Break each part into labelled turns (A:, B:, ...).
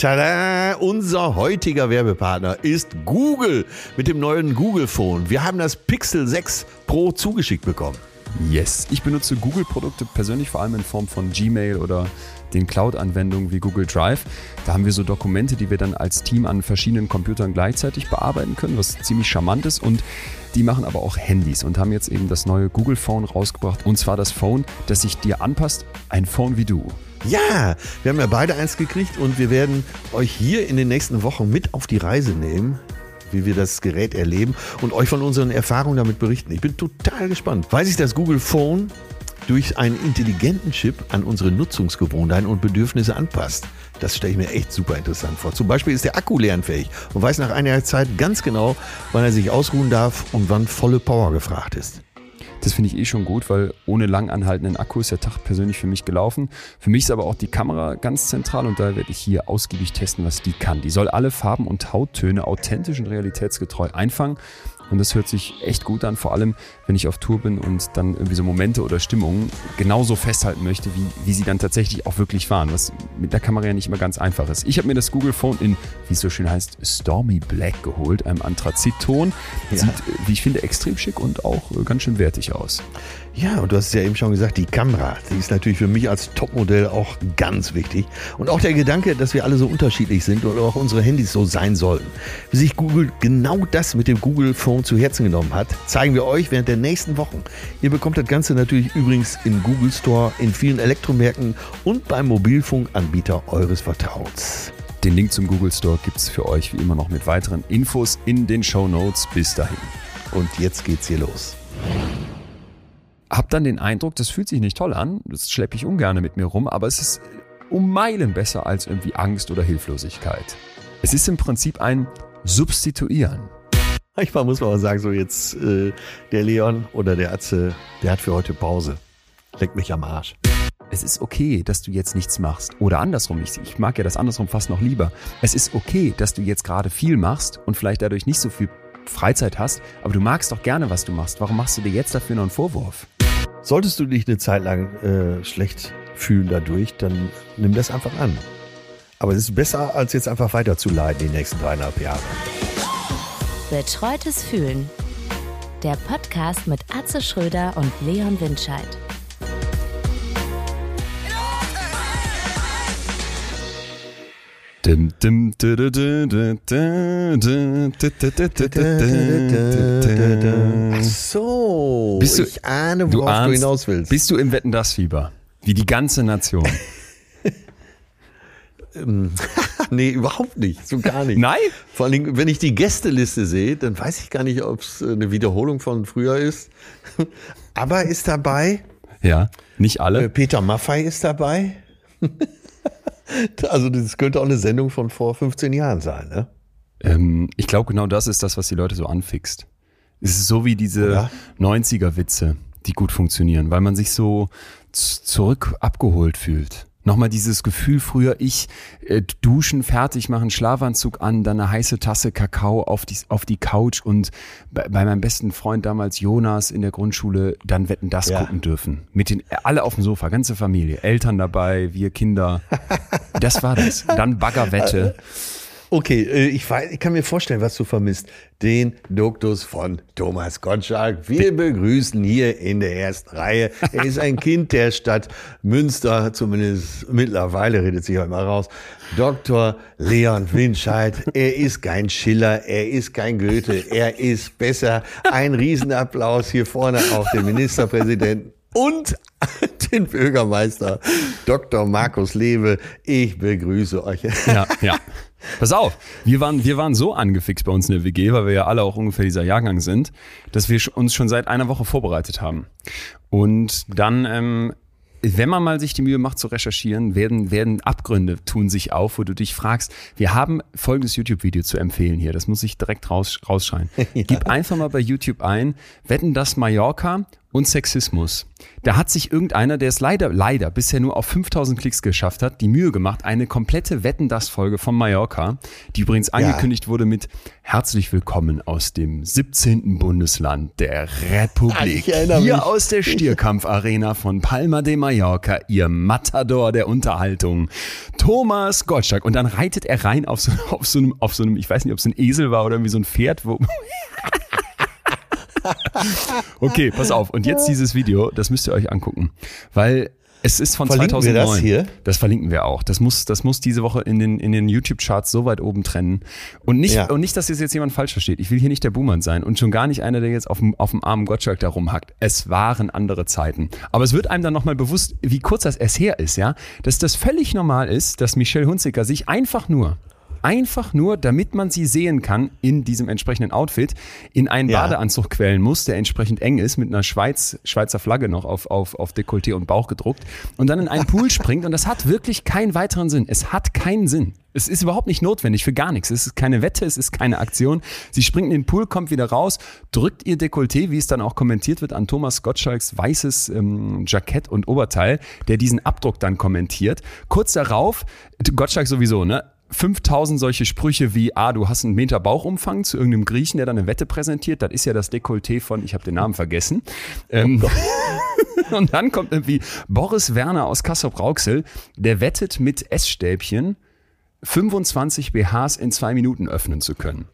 A: Tada! Unser heutiger Werbepartner ist Google mit dem neuen Google Phone. Wir haben das Pixel 6 Pro zugeschickt bekommen.
B: Yes, ich benutze Google-Produkte persönlich vor allem in Form von Gmail oder den Cloud-Anwendungen wie Google Drive. Da haben wir so Dokumente, die wir dann als Team an verschiedenen Computern gleichzeitig bearbeiten können, was ziemlich charmant ist. Und die machen aber auch Handys und haben jetzt eben das neue Google Phone rausgebracht. Und zwar das Phone, das sich dir anpasst, ein Phone wie du.
A: Ja, wir haben ja beide eins gekriegt und wir werden euch hier in den nächsten Wochen mit auf die Reise nehmen, wie wir das Gerät erleben und euch von unseren Erfahrungen damit berichten. Ich bin total gespannt, weil sich das Google Phone durch einen intelligenten Chip an unsere Nutzungsgewohnheiten und Bedürfnisse anpasst. Das stelle ich mir echt super interessant vor. Zum Beispiel ist der Akku lernfähig und weiß nach einiger Zeit ganz genau, wann er sich ausruhen darf und wann volle Power gefragt ist.
B: Das finde ich eh schon gut, weil ohne lang anhaltenden Akku ist der Tag persönlich für mich gelaufen. Für mich ist aber auch die Kamera ganz zentral und da werde ich hier ausgiebig testen, was die kann. Die soll alle Farben und Hauttöne authentisch und realitätsgetreu einfangen und das hört sich echt gut an, vor allem wenn ich auf Tour bin und dann irgendwie so Momente oder Stimmungen genauso festhalten möchte, wie, wie sie dann tatsächlich auch wirklich waren, was mit der Kamera ja nicht immer ganz einfach ist. Ich habe mir das Google Phone in, wie es so schön heißt, Stormy Black geholt, einem Anthrazitton. Ja. Sieht, wie ich finde, extrem schick und auch ganz schön wertig aus.
A: Ja, und du hast es ja eben schon gesagt, die Kamera, die ist natürlich für mich als Topmodell auch ganz wichtig. Und auch der Gedanke, dass wir alle so unterschiedlich sind und auch unsere Handys so sein sollen. Wie sich Google genau das mit dem Google Phone zu Herzen genommen hat, zeigen wir euch während der nächsten Wochen. Ihr bekommt das Ganze natürlich übrigens im Google Store, in vielen Elektromärkten und beim Mobilfunkanbieter eures Vertrauens.
B: Den Link zum Google Store gibt es für euch wie immer noch mit weiteren Infos in den Show Notes. Bis dahin.
A: Und jetzt geht's hier los
B: habe dann den Eindruck, das fühlt sich nicht toll an, das schleppe ich ungern mit mir rum, aber es ist um Meilen besser als irgendwie Angst oder Hilflosigkeit. Es ist im Prinzip ein Substituieren.
A: Manchmal muss man auch sagen, so jetzt äh, der Leon oder der Atze, der hat für heute Pause. Leck mich am Arsch.
B: Es ist okay, dass du jetzt nichts machst. Oder andersrum, ich, ich mag ja das andersrum fast noch lieber. Es ist okay, dass du jetzt gerade viel machst und vielleicht dadurch nicht so viel Freizeit hast, aber du magst doch gerne, was du machst. Warum machst du dir jetzt dafür noch einen Vorwurf?
A: Solltest du dich eine Zeit lang äh, schlecht fühlen dadurch, dann nimm das einfach an. Aber es ist besser, als jetzt einfach weiter zu leiden die nächsten dreieinhalb Jahre.
C: Betreutes Fühlen. Der Podcast mit Atze Schröder und Leon
A: Ach so,
B: bist du,
A: ich ahne, worauf du, ahnst, du hinaus willst.
B: Bist du im Wetten das Fieber? Wie die ganze Nation.
A: nee, überhaupt nicht. So gar nicht.
B: Nein?
A: Vor allem, wenn ich die Gästeliste sehe, dann weiß ich gar nicht, ob es eine Wiederholung von früher ist. Aber ist dabei.
B: Ja, nicht alle.
A: Äh, Peter Maffei ist dabei. Also das könnte auch eine Sendung von vor 15 Jahren sein, ne?
B: Ähm, ich glaube, genau das ist das, was die Leute so anfixt. Es ist so wie diese 90er-Witze, die gut funktionieren, weil man sich so zurück abgeholt fühlt. Nochmal dieses Gefühl früher, ich äh, duschen, fertig machen, Schlafanzug an, dann eine heiße Tasse Kakao auf die, auf die Couch und bei, bei meinem besten Freund damals Jonas in der Grundschule dann Wetten das ja. gucken dürfen. Mit den, alle auf dem Sofa, ganze Familie, Eltern dabei, wir Kinder. Das war das. Dann Baggerwette.
A: Okay, äh, ich, weiß, ich kann mir vorstellen, was du vermisst. Den Duktus von Thomas Gottschalk. Wir begrüßen hier in der ersten Reihe. Er ist ein Kind der Stadt Münster, zumindest mittlerweile redet sich auch immer raus. Dr. Leon Winscheid. Er ist kein Schiller, er ist kein Goethe, er ist besser. Ein Riesenapplaus hier vorne auf den Ministerpräsidenten und den Bürgermeister Dr. Markus Lewe. Ich begrüße euch.
B: Ja, ja. Pass auf, wir waren, wir waren so angefixt bei uns in der WG, weil wir ja alle auch ungefähr dieser Jahrgang sind, dass wir uns schon seit einer Woche vorbereitet haben. Und dann, ähm, wenn man mal sich die Mühe macht zu recherchieren, werden, werden Abgründe tun sich auf, wo du dich fragst, wir haben folgendes YouTube-Video zu empfehlen hier, das muss ich direkt raus, rausschreien. ja. Gib einfach mal bei YouTube ein, wetten das Mallorca und Sexismus. Da hat sich irgendeiner, der es leider, leider bisher nur auf 5000 Klicks geschafft hat, die Mühe gemacht, eine komplette Wetten das Folge von Mallorca, die übrigens angekündigt wurde mit Herzlich willkommen aus dem 17. Bundesland der Republik. Hier
A: mich.
B: aus der Stierkampfarena von Palma de Mallorca, ihr Matador der Unterhaltung, Thomas Gottschalk. Und dann reitet er rein auf so, auf so einem, auf so einem, ich weiß nicht, ob es ein Esel war oder irgendwie so ein Pferd, wo, okay, pass auf. Und jetzt dieses Video, das müsst ihr euch angucken. Weil es ist von
A: Verlinken
B: 2009.
A: wir das hier?
B: Das verlinken wir auch. Das muss, das muss diese Woche in den, in den YouTube-Charts so weit oben trennen. Und nicht,
A: Ja.
B: und nicht, dass es jetzt jemand falsch versteht. Ich will hier nicht der Buhmann sein und schon gar nicht einer, der jetzt auf dem, auf dem armen Gottschalk da rumhackt. Es waren andere Zeiten. Aber es wird einem dann nochmal bewusst, wie kurz das erst her ist, ja, dass das völlig normal ist, dass Michelle Hunziker sich einfach nur Einfach nur, damit man sie sehen kann in diesem entsprechenden Outfit, in einen
A: Ja.
B: Badeanzug quälen muss, der entsprechend eng ist, mit einer Schweiz, Schweizer Flagge noch auf, auf, auf Dekolleté und Bauch gedruckt und dann in einen Pool springt und das hat wirklich keinen weiteren Sinn. Es hat keinen Sinn. Es ist überhaupt nicht notwendig für gar nichts. Es ist keine Wette, es ist keine Aktion. Sie springt in den Pool, kommt wieder raus, drückt ihr Dekolleté, wie es dann auch kommentiert wird, an Thomas Gottschalks weißes ähm, Jackett und Oberteil, der diesen Abdruck dann kommentiert. Kurz darauf, Gottschalk sowieso, ne? 5000 solche Sprüche wie, ah, du hast einen Meter Bauchumfang zu irgendeinem Griechen, der dann eine Wette präsentiert. Das ist ja das Dekolleté von, ich habe den Namen vergessen. Ähm, und dann kommt irgendwie Boris Werner aus Kassel-Brauxel, der wettet mit Essstäbchen 25 BHs in zwei Minuten öffnen zu können.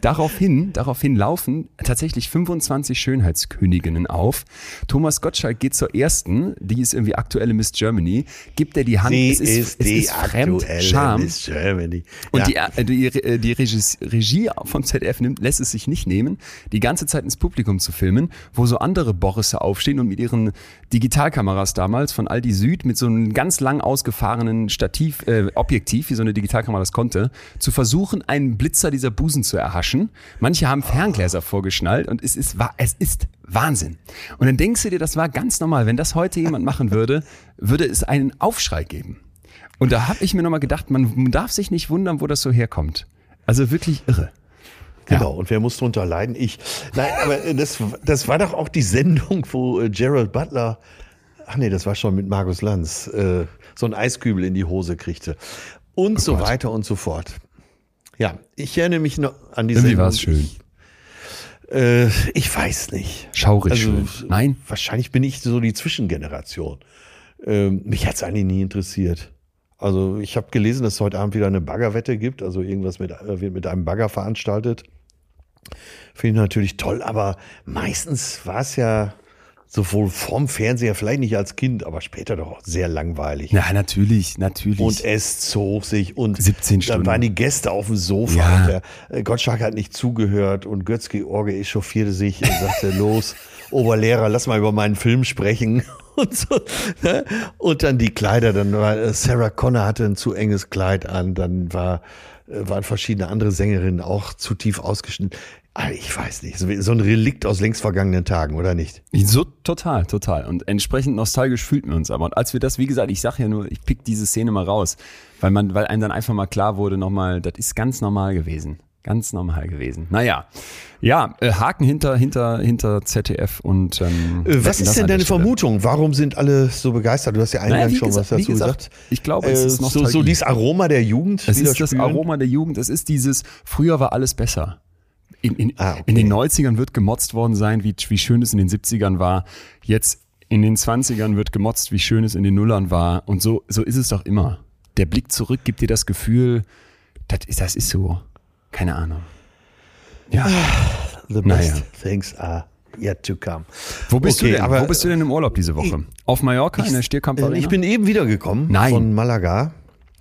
B: Daraufhin, daraufhin laufen tatsächlich 25 Schönheitsköniginnen auf. Thomas Gottschalk geht zur ersten, die ist irgendwie aktuelle Miss Germany, gibt er die Hand.
A: Sie
B: es ist,
A: ist
B: es
A: die
B: ist fremd,
A: aktuelle
B: Scham.
A: Miss Germany.
B: Und
A: ja.
B: die, äh, die, äh, die Regis, Regie von ZDF nimmt, lässt es sich nicht nehmen, die ganze Zeit ins Publikum zu filmen, wo so andere Borisse aufstehen und mit ihren Digitalkameras damals von Aldi Süd mit so einem ganz lang ausgefahrenen Stativ, äh, Objektiv, wie so eine Digitalkamera das konnte, zu versuchen, einen Blitzer dieser Busen zu erhaschen. Manche haben Ferngläser vorgeschnallt und es ist, es ist Wahnsinn. Und dann denkst du dir, das war ganz normal. Wenn das heute jemand machen würde, würde es einen Aufschrei geben. Und da habe ich mir nochmal gedacht, man darf sich nicht wundern, wo das so herkommt. Also wirklich irre.
A: Genau, und wer muss drunter leiden? Ich. Nein, aber äh, das, das war doch auch die Sendung, wo äh, Gerald Butler, ach nee, das war schon mit Markus Lanz, äh, so ein Eiskübel in die Hose kriegte. Und so
B: Oh Gott.
A: weiter und so fort. Ja, ich erinnere mich noch an die
B: Irgendwie war es schön.
A: Ich, äh, ich weiß nicht.
B: Schaurig
A: Also,
B: schön. Nein?
A: Wahrscheinlich bin ich so die Zwischengeneration. Ähm, mich hat's eigentlich nie interessiert. Also ich habe gelesen, dass es heute Abend wieder eine Baggerwette gibt. Also irgendwas mit, äh, wird mit einem Bagger veranstaltet. Finde ich natürlich toll, aber meistens war es ja sowohl vorm Fernseher, vielleicht nicht als Kind, aber später doch auch sehr langweilig.
B: Ja, natürlich, natürlich.
A: Und es zog sich und
B: 17
A: dann
B: Stunden.
A: waren die Gäste auf dem Sofa
B: Ja.
A: der äh, Gottschalk hat nicht zugehört und Götz-George echauffierte sich und sagte, los, Oberlehrer, lass mal über meinen Film sprechen. Und, so, ne? und dann die Kleider, dann war äh, Sarah Connor hatte ein zu enges Kleid an, dann war, äh, waren verschiedene andere Sängerinnen auch zu tief ausgeschnitten. Ah, Ich weiß nicht, so so ein Relikt aus längst vergangenen Tagen, oder nicht?
B: so total, total. Und entsprechend nostalgisch fühlten wir uns aber. Und als wir das, wie gesagt, ich sage ja nur, ich pick diese Szene mal raus, weil man, weil einem dann einfach mal klar wurde, nochmal, das ist ganz normal gewesen. Ganz normal gewesen. Naja, ja, äh, Haken hinter, hinter, hinter ZDF und ähm,
A: Äh, Was ist denn deine
B: Stelle.
A: Vermutung? Warum sind alle so begeistert? Du hast ja eingangs
B: Naja,
A: schon
B: gesagt-
A: was dazu
B: gesagt,
A: gesagt.
B: ich glaube, es
A: Äh,
B: ist
A: so,
B: Nostalgie.
A: so dieses Aroma der Jugend.
B: Es ist das. Aroma der Jugend. Es ist dieses, früher war alles besser. In, in,
A: Ah, okay.
B: in den 90ern wird gemotzt worden sein, wie, wie schön es in den 70ern war. Jetzt in den 20ern wird gemotzt, wie schön es in den Nullern war. Und so, so ist es doch immer. Der Blick zurück gibt dir das Gefühl, das ist, das ist so. Keine Ahnung. Ja.
A: The best
B: Naja.
A: things are yet to come.
B: Wo bist
A: Okay,
B: du denn?
A: aber-
B: Wo bist du denn im Urlaub diese Woche? Auf Mallorca in der Stierkampfarena?
A: Ich bin eben wiedergekommen
B: Nein.
A: von Malaga,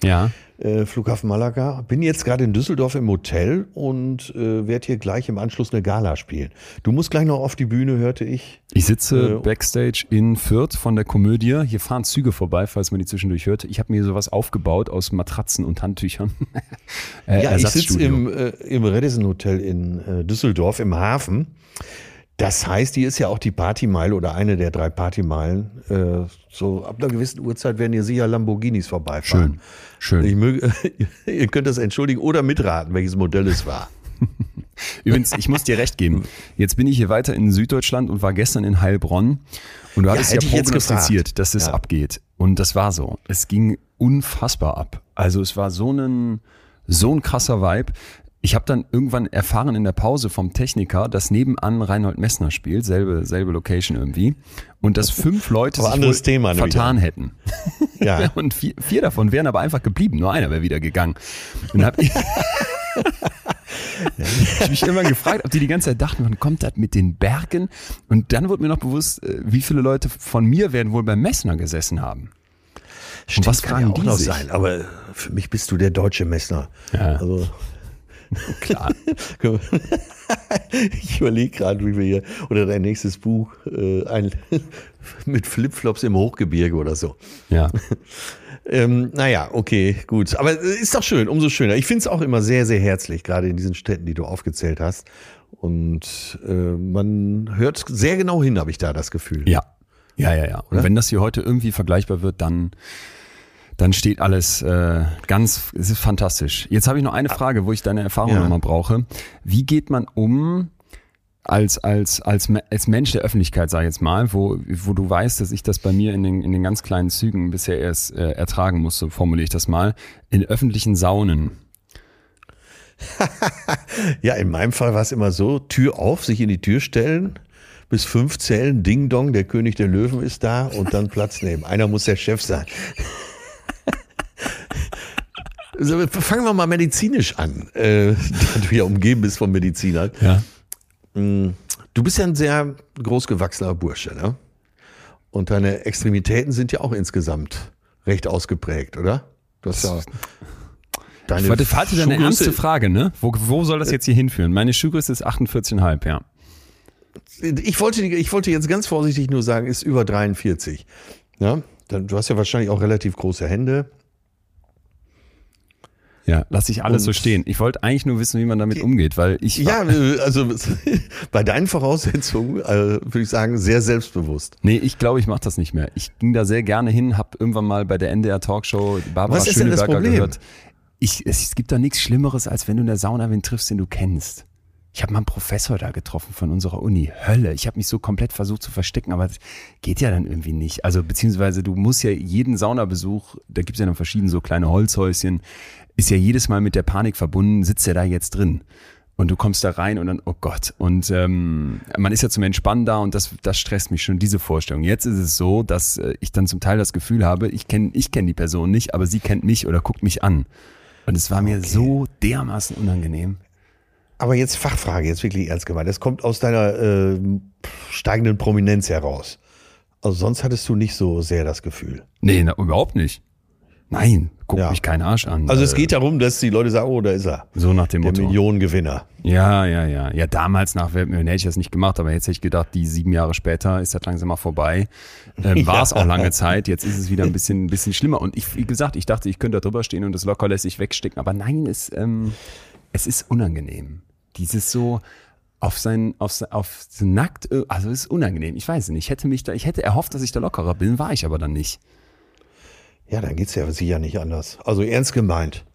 B: ja.
A: Äh, Flughafen Malaga. Bin jetzt gerade in Düsseldorf im Hotel und äh, werde hier gleich im Anschluss eine Gala spielen. Du musst gleich noch auf die Bühne, hörte ich.
B: Ich sitze
A: Äh,
B: backstage in Fürth von der Komödie. Hier fahren Züge vorbei, falls man die zwischendurch hört. Ich habe mir sowas aufgebaut aus Matratzen und Handtüchern. äh,
A: Ja, ich sitze im, äh, im Radisson Hotel in Düsseldorf im Hafen. Das heißt, hier ist ja auch die Partymeile oder eine der drei Partymeilen. Äh, so ab einer gewissen Uhrzeit werden hier sicher Lamborghinis vorbeifahren.
B: Schön, schön.
A: Ich möge, ihr könnt das entschuldigen oder mitraten, welches Modell es war.
B: Übrigens, ich muss dir recht geben. Jetzt bin ich hier weiter in Süddeutschland und war gestern in Heilbronn. Und du hattest ja,
A: ich jetzt
B: prognostiziert, dass es
A: Ja.
B: abgeht. Und das war so. Es ging unfassbar ab. Also es war so ein, so ein krasser Vibe. Ich habe dann irgendwann erfahren in der Pause vom Techniker, dass nebenan Reinhold Messner spielt, selbe, selbe Location irgendwie. Und dass fünf Leute sich
A: anderes
B: wohl
A: Thema
B: vertan hätten.
A: Ja.
B: Und vier, vier davon wären aber einfach geblieben. Nur einer wäre wieder gegangen. Und hab ich, ich mich irgendwann gefragt, ob die die ganze Zeit dachten, wann kommt das mit den Bergen? Und dann wurde mir noch bewusst, äh, wie viele Leute von mir werden wohl beim Messner gesessen haben.
A: Stimmt,
B: was
A: kann ja auch noch
B: sich?
A: sein. Aber für mich bist du der deutsche Messner.
B: Ja.
A: Also
B: Klar.
A: ich überlege gerade, wie wir hier oder dein nächstes Buch äh, ein, mit Flipflops im Hochgebirge oder so.
B: Ja.
A: Ähm, naja, okay, gut. Aber äh, ist doch schön, umso schöner. Ich finde es auch immer sehr, sehr herzlich, gerade in diesen Städten, die du aufgezählt hast. Und äh, man hört sehr genau hin, habe ich da das Gefühl.
B: Ja. Ja, ja, ja. Und
A: Oder?
B: wenn das hier heute irgendwie vergleichbar wird, dann, dann steht alles äh, ganz, es ist fantastisch. Jetzt habe ich noch eine Frage, wo ich deine Erfahrung
A: Ja.
B: nochmal brauche. Wie geht man um als, als, als, als Mensch der Öffentlichkeit, sag ich jetzt mal, wo, wo du weißt, dass ich das bei mir in den, in den ganz kleinen Zügen bisher erst äh, ertragen musste, formuliere ich das mal, in öffentlichen Saunen.
A: Ja, in meinem Fall war es immer so, Tür auf, sich in die Tür stellen, bis fünf zählen, Ding Dong, der König der Löwen ist da und dann Platz nehmen. Einer muss der Chef sein. So, fangen wir mal medizinisch an, äh, da du ja umgeben bist von Medizinern.
B: Ja.
A: Du bist ja ein sehr großgewachsener Bursche, ne? Und deine Extremitäten sind ja auch insgesamt recht ausgeprägt, oder? Du hast ja deine
B: Warte, warte, deine
A: Schuhgröße-
B: ernste Frage, ne? Wo, wo soll das jetzt hier hinführen? Meine Schuhgröße ist 48,5, ja.
A: Ich wollte, ich wollte jetzt ganz vorsichtig nur sagen, ist über 43. Ja, dann, du hast ja wahrscheinlich auch relativ große Hände.
B: Ja, lass ich alles so
A: Und-
B: stehen. Ich wollte eigentlich nur wissen, wie man damit umgeht, weil ich
A: Ja, äh, also bei deinen Voraussetzungen äh, würde ich sagen, sehr selbstbewusst.
B: Nee, ich glaube, ich mache das nicht mehr. Ich ging da sehr gerne hin, habe irgendwann mal bei der NDR Talkshow Barbara
A: Was ist denn das
B: Schöneberger
A: Problem?
B: gehört. Ich, es, es gibt da nichts Schlimmeres, als wenn du in der Sauna wen triffst, den du kennst. Ich habe mal einen Professor da getroffen von unserer Uni. Hölle. Ich habe mich so komplett versucht zu verstecken, aber das geht ja dann irgendwie nicht. Also beziehungsweise du musst ja jeden Saunabesuch, da gibt es ja noch verschiedene so kleine Holzhäuschen, ist ja jedes Mal mit der Panik verbunden, sitzt er da jetzt drin. Und du kommst da rein und dann, oh Gott. Und ähm, man ist ja zum Entspannen da und das, das stresst mich schon, diese Vorstellung. Jetzt ist es so, dass äh, ich dann zum Teil das Gefühl habe, ich kenne ich kenn die Person nicht, aber sie kennt mich oder guckt mich an. Und es war mir so dermaßen unangenehm.
A: Aber jetzt Fachfrage, jetzt wirklich ernst gemeint. Das kommt aus deiner äh, steigenden Prominenz heraus. Also sonst hattest du nicht so sehr das Gefühl.
B: Nee, na, überhaupt nicht. Nein, guckt
A: Ja.
B: mich kein Arsch an.
A: Also es
B: Äh,
A: geht darum, dass die Leute sagen, oh, da ist er.
B: so nach dem
A: Der
B: Motto.
A: Millionengewinner.
B: Ja, ja, ja. Ja, damals nach Weltmillionär hätte ich das nicht gemacht, aber jetzt hätte ich gedacht, die sieben Jahre später ist das langsam mal vorbei. Ähm, War es auch lange Zeit, jetzt ist es wieder ein bisschen, ein bisschen schlimmer. Und ich, wie gesagt, ich dachte, ich könnte da drüber stehen und das locker lässig wegstecken, aber nein, es, ähm, es ist unangenehm. Dieses so auf sein, auf, sein- auf so nackt, äh, also es ist unangenehm. Ich weiß nicht. Ich hätte mich da, ich hätte erhofft, dass ich da lockerer bin, war ich aber dann nicht.
A: Ja, dann geht's ja sicher nicht anders. Also ernst gemeint.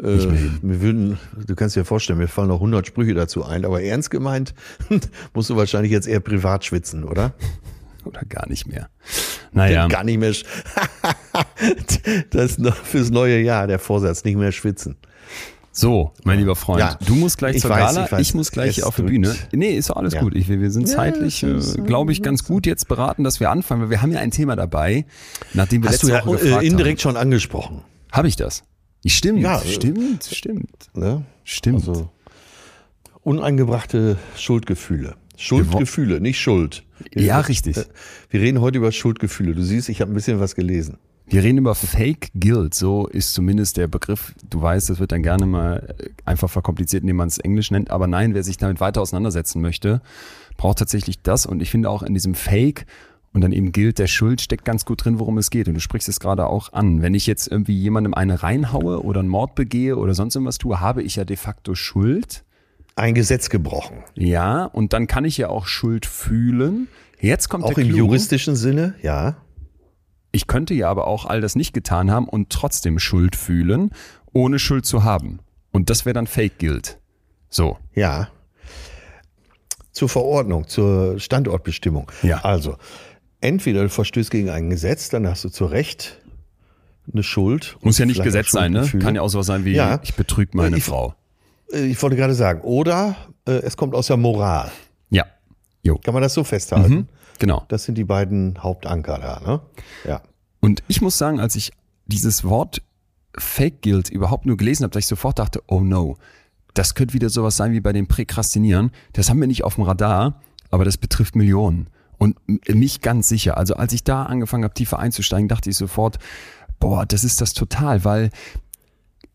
A: Äh, wir würden, du kannst dir vorstellen, mir fallen noch 100 Sprüche dazu ein, aber ernst gemeint musst du wahrscheinlich jetzt eher privat schwitzen, oder?
B: Oder gar nicht mehr. Naja.
A: Gar nicht mehr. das ist noch fürs neue Jahr der Vorsatz, nicht mehr schwitzen.
B: So, mein lieber Freund,
A: Ja,
B: du musst gleich
A: ich
B: zur
A: weiß,
B: Gala,
A: ich
B: ich,
A: weiß.
B: muss gleich auf die. Bühne. Nee, ist alles
A: Ja.
B: gut. Ich, wir wir sind
A: Ja,
B: zeitlich,
A: ist,
B: äh, glaube ich, ganz gut jetzt beraten, dass wir anfangen, weil wir haben ja ein Thema dabei, nachdem wir
A: Hast du
B: letzte
A: ja
B: Woche gefragt
A: äh, indirekt schon angesprochen.
B: haben. Habe ich das? Stimmt,
A: Ja, äh,
B: stimmt, stimmt,
A: Ne?
B: stimmt.
A: Also uneingebrachte Schuldgefühle. Schuldgefühle, nicht Schuld.
B: Ja, richtig.
A: Äh, Wir reden heute über Schuldgefühle. Du siehst, ich habe ein bisschen was gelesen.
B: Wir reden über Fake Guilt, so ist zumindest der Begriff. Du weißt, das wird dann gerne mal äh, einfach verkompliziert, indem man es Englisch nennt. Aber nein, wer sich damit weiter auseinandersetzen möchte, braucht tatsächlich das. Und ich finde auch in diesem Fake und dann eben Guilt der Schuld steckt ganz gut drin, worum es geht. Und du sprichst es gerade auch an. Wenn ich jetzt irgendwie jemandem eine reinhaue oder einen Mord begehe oder sonst irgendwas tue, habe ich ja de facto Schuld.
A: Ein Gesetz gebrochen.
B: Ja, und dann kann ich ja auch Schuld fühlen. Jetzt kommt
A: Auch
B: der
A: im
B: Clou.
A: juristischen Sinne, ja.
B: Ich könnte ja aber auch all das nicht getan haben und trotzdem Schuld fühlen, ohne Schuld zu haben. Und das wäre dann Fake Guilt. So.
A: Ja. zur Verordnung, zur Standortbestimmung.
B: Ja.
A: Also, entweder du verstößt gegen ein Gesetz, dann hast du zu Recht eine Schuld.
B: Muss ja nicht Gesetz sein, ne? Kann ja auch so sein wie,
A: Ja.
B: ich betrüge meine
A: Ich-
B: Frau.
A: Äh, Ich wollte gerade sagen, oder äh, es kommt aus der Moral.
B: Ja. Jo.
A: Kann man das so festhalten?
B: Mhm. Genau.
A: Das sind die beiden Hauptanker da, ne? Ja.
B: Und ich muss sagen, als ich dieses Wort Fake Guilt überhaupt nur gelesen habe, dass ich sofort dachte, oh no, das könnte wieder sowas sein wie bei dem Präkrastinieren. Das haben wir nicht auf dem Radar, aber das betrifft Millionen. Und mich ganz sicher. Also als ich da angefangen habe, tiefer einzusteigen, dachte ich sofort, boah, das ist das total, weil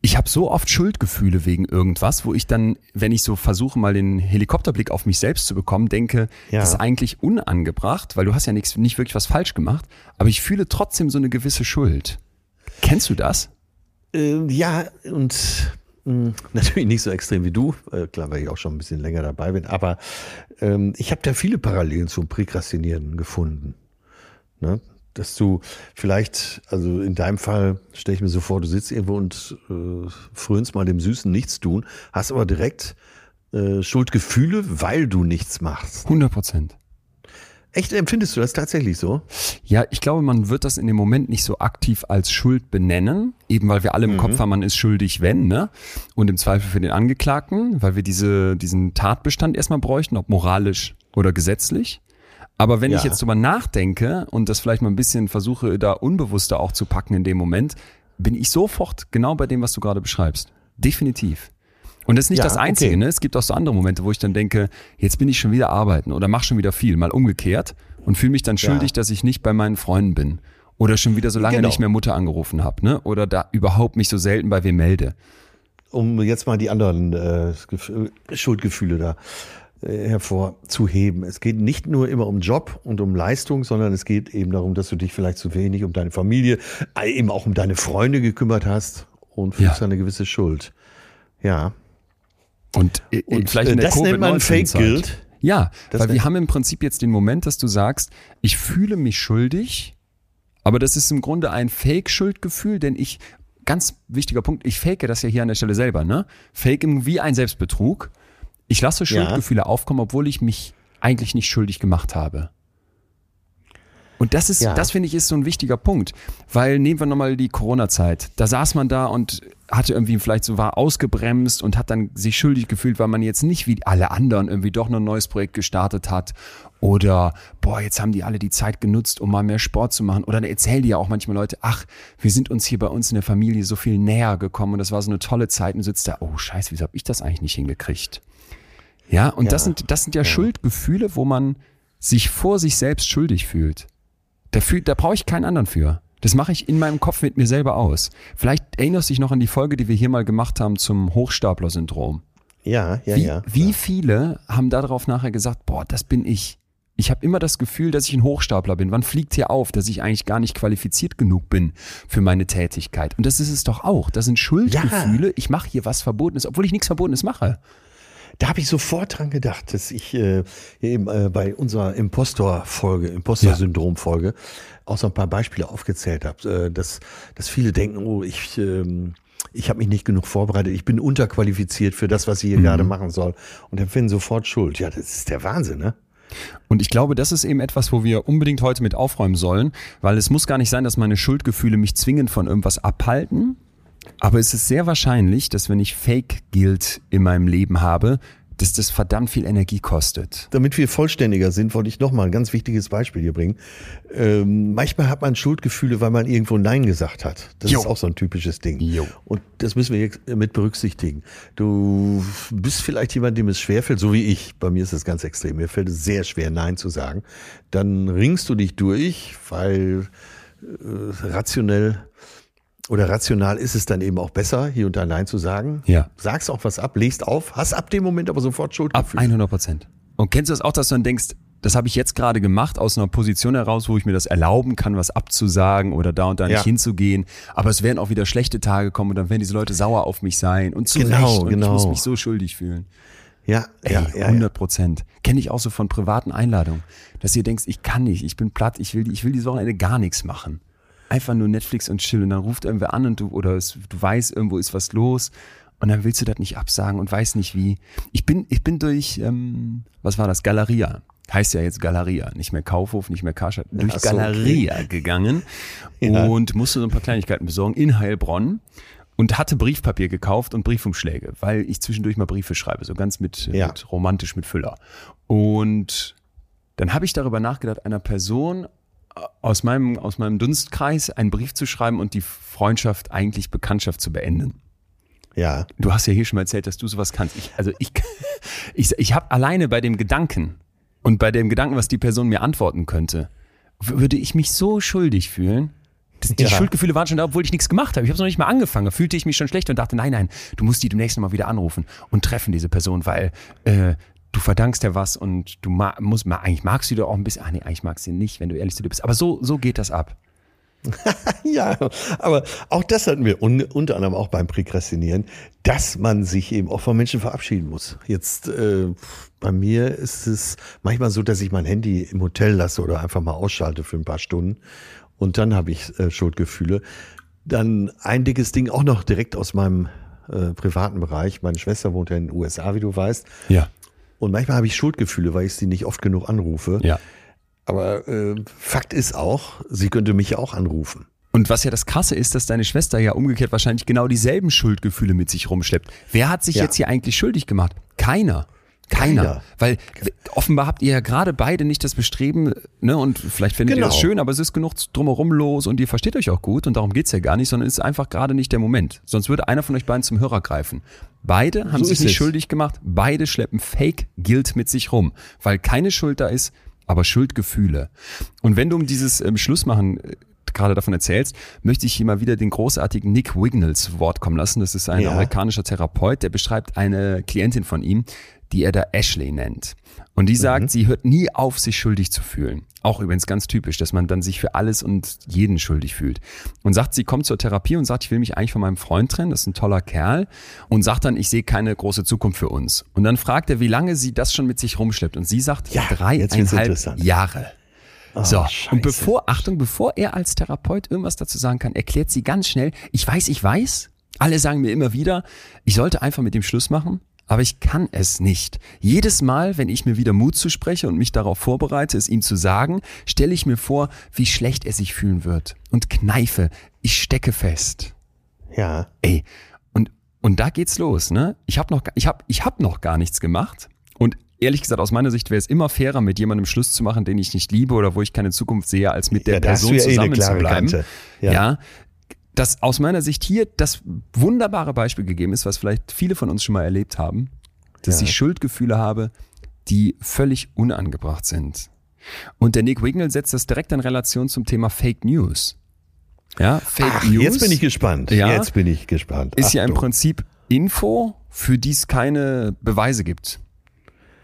B: ich habe so oft Schuldgefühle wegen irgendwas, wo ich dann, wenn ich so versuche, mal den Helikopterblick auf mich selbst zu bekommen, denke,
A: Ja.
B: das ist eigentlich unangebracht, weil du hast ja nichts, nicht wirklich was falsch gemacht, aber ich fühle trotzdem so eine gewisse Schuld. Kennst du das?
A: Ähm, ja, und mh, natürlich nicht so extrem wie du, äh, klar, weil ich auch schon ein bisschen länger dabei bin, aber ähm, ich habe da viele Parallelen zum Präkrastinieren gefunden. Ne? Dass du vielleicht, also in deinem Fall stelle ich mir so vor, du sitzt irgendwo und äh, frönst mal dem süßen Nichtstun, hast aber direkt äh, Schuldgefühle, weil du nichts machst.
B: 100 Prozent.
A: Echt, empfindest du das tatsächlich so?
B: Ja, ich glaube, man wird das in dem Moment nicht so aktiv als Schuld benennen, eben weil wir alle im Kopf haben, man ist schuldig, wenn, ne? Und im Zweifel für den Angeklagten, weil wir diese, diesen Tatbestand erstmal bräuchten, ob moralisch oder gesetzlich. Aber wenn ich
A: Ja.
B: jetzt drüber nachdenke und das vielleicht mal ein bisschen versuche, da unbewusster auch zu packen in dem Moment, bin ich sofort genau bei dem, was du gerade beschreibst. Definitiv. Und das ist nicht
A: Ja,
B: das Einzige,
A: okay.
B: ne? Es gibt auch so andere Momente, wo ich dann denke, jetzt bin ich schon wieder arbeiten oder mach schon wieder viel, mal umgekehrt und fühle mich dann schuldig, dass ich nicht bei meinen Freunden bin. Oder schon wieder so lange
A: Genau.
B: nicht mehr Mutter angerufen habe, ne? Oder da überhaupt mich so selten bei wem melde.
A: um jetzt mal die anderen äh, Gef- Schuldgefühle da hervorzuheben. Es geht nicht nur immer um Job und um Leistung, sondern es geht eben darum, dass du dich vielleicht zu wenig um deine Familie, äh, eben auch um deine Freunde gekümmert hast und fühlst
B: Ja.
A: eine gewisse Schuld. Ja.
B: Und, äh,
A: Und,
B: vielleicht
A: äh,
B: in der
A: das nennt man
B: Covid-19 Zeit.
A: Fake-Guilt?
B: Ja,
A: Das
B: weil wir haben im Prinzip jetzt den Moment, dass du sagst, ich fühle mich schuldig, aber das ist im Grunde ein Fake-Schuldgefühl, denn ich, ganz wichtiger Punkt, ich fake das ja hier an der Stelle selber, ne? Fake wie ein Selbstbetrug. Ich lasse Schuldgefühle aufkommen, obwohl ich mich eigentlich nicht schuldig gemacht habe. Und das ist,
A: Ja.
B: das finde ich ist so ein wichtiger Punkt, weil nehmen wir nochmal die Corona-Zeit. Da saß man da und hatte irgendwie vielleicht so war ausgebremst und hat dann sich schuldig gefühlt, weil man jetzt nicht wie alle anderen irgendwie doch noch ein neues Projekt gestartet hat oder boah, jetzt haben die alle die Zeit genutzt, um mal mehr Sport zu machen oder dann erzählen die ja auch manchmal Leute, ach, wir sind uns hier bei uns in der Familie so viel näher gekommen und das war so eine tolle Zeit und sitzt da, oh Scheiße, wieso habe ich das eigentlich nicht hingekriegt? Ja, und das
A: Ja.
B: sind das sind ja, Schuldgefühle, wo man sich vor sich selbst schuldig fühlt. Da, fühl, da brauche ich keinen anderen für. Das mache ich in meinem Kopf mit mir selber aus. Vielleicht erinnerst du dich noch an die Folge, die wir hier mal gemacht haben zum Hochstapler-Syndrom.
A: Ja, ja,
B: Wie,
A: ja.
B: wie viele haben darauf nachher gesagt, boah, das bin ich. Ich habe immer das Gefühl, dass ich ein Hochstapler bin. Wann fliegt hier auf, dass ich eigentlich gar nicht qualifiziert genug bin für meine Tätigkeit? Und das ist es doch auch. Das sind Schuldgefühle. Ich mache hier was Verbotenes, obwohl ich nichts Verbotenes mache.
A: Da habe ich sofort dran gedacht, dass ich äh, hier eben äh, bei unserer Impostor-Folge, Impostor-Syndrom-Folge auch so ein paar Beispiele aufgezählt habe, äh, dass, dass viele denken, oh, ich, ähm, ich habe mich nicht genug vorbereitet, ich bin unterqualifiziert für das, was ich hier gerade machen soll und empfinden sofort Schuld. Ja, das ist der Wahnsinn, ne?
B: Und ich glaube, das ist eben etwas, wo wir unbedingt heute mit aufräumen sollen, weil es muss gar nicht sein, dass meine Schuldgefühle mich zwingend von irgendwas abhalten. Aber es ist sehr wahrscheinlich, dass wenn ich Fake-Guilt in meinem Leben habe, dass das verdammt viel Energie kostet.
A: Damit wir vollständiger sind, wollte ich noch mal ein ganz wichtiges Beispiel hier bringen. Ähm, manchmal hat man Schuldgefühle, weil man irgendwo Nein gesagt hat. Das
B: Jo.
A: ist auch so ein typisches Ding.
B: Jo.
A: Und das müssen wir jetzt mit berücksichtigen. Du bist vielleicht jemand, dem es schwerfällt, so wie ich. Bei mir ist es ganz extrem. Mir fällt es sehr schwer, Nein zu sagen. Dann ringst du dich durch, weil äh, rationell oder rational ist es dann eben auch besser, hier und da Nein zu sagen.
B: Ja.
A: Sagst auch was ab, legst auf, hast ab dem Moment aber sofort
B: Ab
A: Schuldgefühle.
B: 100 Prozent. Und kennst du das auch, dass du dann denkst, das habe ich jetzt gerade gemacht aus einer Position heraus, wo ich mir das erlauben kann, was abzusagen oder da und da
A: Ja.
B: nicht hinzugehen. Aber es werden auch wieder schlechte Tage kommen und dann werden diese Leute sauer auf mich sein und zu
A: Genau,
B: Recht und ich
A: genau.
B: muss mich so schuldig fühlen.
A: Ja,
B: Ey,
A: ja, ja, ja.
B: 100 Prozent. Kenne ich auch so von privaten Einladungen, dass ihr denkst, ich kann nicht, ich bin platt, ich will, ich will dieses Wochenende gar nichts machen. Einfach nur Netflix und chill und dann ruft irgendwer an und du, oder es, du weißt, irgendwo ist was los und dann willst du das nicht absagen und weiß nicht wie. Ich bin, ich bin durch, ähm, was war das, Galeria. Heißt ja jetzt Galeria, nicht mehr Kaufhof, nicht mehr Karstadt, durch
A: Ach so,
B: Galeria
A: okay.
B: gegangen
A: Ja.
B: und musste so ein paar Kleinigkeiten besorgen in Heilbronn und hatte Briefpapier gekauft und Briefumschläge, weil ich zwischendurch mal Briefe schreibe, so ganz mit,
A: Ja.
B: mit romantisch mit Füller. Und dann habe ich darüber nachgedacht, einer Person aus meinem, aus meinem Dunstkreis einen Brief zu schreiben und die Freundschaft, eigentlich Bekanntschaft zu beenden.
A: Ja.
B: Du hast ja hier schon mal erzählt, dass du sowas kannst. Ich, also ich, ich, ich habe alleine bei dem Gedanken und bei dem Gedanken, was die Person mir antworten könnte, würde ich mich so schuldig fühlen. Die
A: Ja.
B: Schuldgefühle waren schon da, obwohl ich nichts gemacht habe. Ich habe noch nicht mal angefangen. Da fühlte ich mich schon schlecht und dachte, nein, nein, du musst die demnächst mal wieder anrufen und treffen diese Person, weil äh, du verdankst ja was und du ma musst, ma eigentlich magst du doch auch ein bisschen. Ah nee, eigentlich magst du sie nicht, wenn du ehrlich zu dir bist. Aber so, so geht das ab.
A: Ja, aber auch das hatten wir un unter anderem auch beim Präkrastinieren, dass man sich eben auch von Menschen verabschieden muss. Jetzt äh, bei mir ist es manchmal so, dass ich mein Handy im Hotel lasse oder einfach mal ausschalte für ein paar Stunden und dann habe ich äh, Schuldgefühle. Dann ein dickes Ding auch noch direkt aus meinem äh, privaten Bereich. Meine Schwester wohnt ja in den USA, wie du weißt.
B: Ja.
A: Und manchmal habe ich Schuldgefühle, weil ich sie nicht oft genug anrufe.
B: Ja.
A: Aber äh, Fakt ist auch, sie könnte mich ja auch anrufen.
B: Und was ja das Krasse ist, dass deine Schwester ja umgekehrt wahrscheinlich genau dieselben Schuldgefühle mit sich rumschleppt. Wer hat sich
A: Ja.
B: jetzt hier eigentlich schuldig gemacht? Keiner. Keiner.
A: Keiner.
B: Weil offenbar habt ihr ja gerade beide nicht das Bestreben, ne, und vielleicht findet ihr das
A: Genau.
B: schön, aber es ist genug drumherum los und ihr versteht euch auch gut und darum geht's ja gar nicht, sondern es ist einfach gerade nicht der Moment. Sonst würde einer von euch beiden zum Hörer greifen. Beide haben
A: So
B: sich nicht
A: es.
B: schuldig gemacht, beide schleppen Fake-Guilt mit sich rum, weil keine Schuld da ist, aber Schuldgefühle. Und wenn du um dieses ähm, Schlussmachen äh, gerade davon erzählst, möchte ich hier mal wieder den großartigen Nick Wignall zu Wort kommen lassen. Das ist ein
A: Ja.
B: amerikanischer Therapeut, der beschreibt eine Klientin von ihm, die er da Ashley nennt. Und die sagt, sie hört nie auf, sich schuldig zu fühlen. Auch übrigens ganz typisch, dass man dann sich für alles und jeden schuldig fühlt. Und sagt, sie kommt zur Therapie und sagt, ich will mich eigentlich von meinem Freund trennen, das ist ein toller Kerl. Und sagt dann, ich sehe keine große Zukunft für uns. Und dann fragt er, wie lange sie das schon mit sich rumschleppt. Und sie sagt,
A: Ja,
B: dreieinhalb. Jahre. So,
A: Oh, Scheiße.
B: und bevor, Achtung, bevor er als Therapeut irgendwas dazu sagen kann, erklärt sie ganz schnell, ich weiß, ich weiß, alle sagen mir immer wieder, ich sollte einfach mit dem Schluss machen, aber ich kann es nicht. Jedes Mal, wenn ich mir wieder Mut zuspreche und mich darauf vorbereite, es ihm zu sagen, stelle ich mir vor, wie schlecht er sich fühlen wird und kneife, ich stecke fest.
A: Ja.
B: Ey, und, und da geht's los, ne? Ich habe noch, ich hab, ich hab noch gar nichts gemacht. Und ehrlich gesagt, aus meiner Sicht wäre es immer fairer, mit jemandem Schluss zu machen, den ich nicht liebe oder wo ich keine Zukunft sehe, als mit der
A: Ja,
B: Person
A: ja eh
B: zusammen zu
A: klare
B: bleiben. Ja.
A: Ja.
B: Dass aus meiner Sicht hier das wunderbare Beispiel gegeben ist, was vielleicht viele von uns schon mal erlebt haben, dass
A: Ja.
B: ich Schuldgefühle habe, die völlig unangebracht sind. Und der Nick Wignall setzt das direkt in Relation zum Thema Fake News. Ja, Fake
A: Ach,
B: News
A: jetzt bin ich gespannt.
B: Ja.
A: Jetzt bin ich gespannt.
B: ist ja im. Prinzip Info, für die es keine Beweise gibt.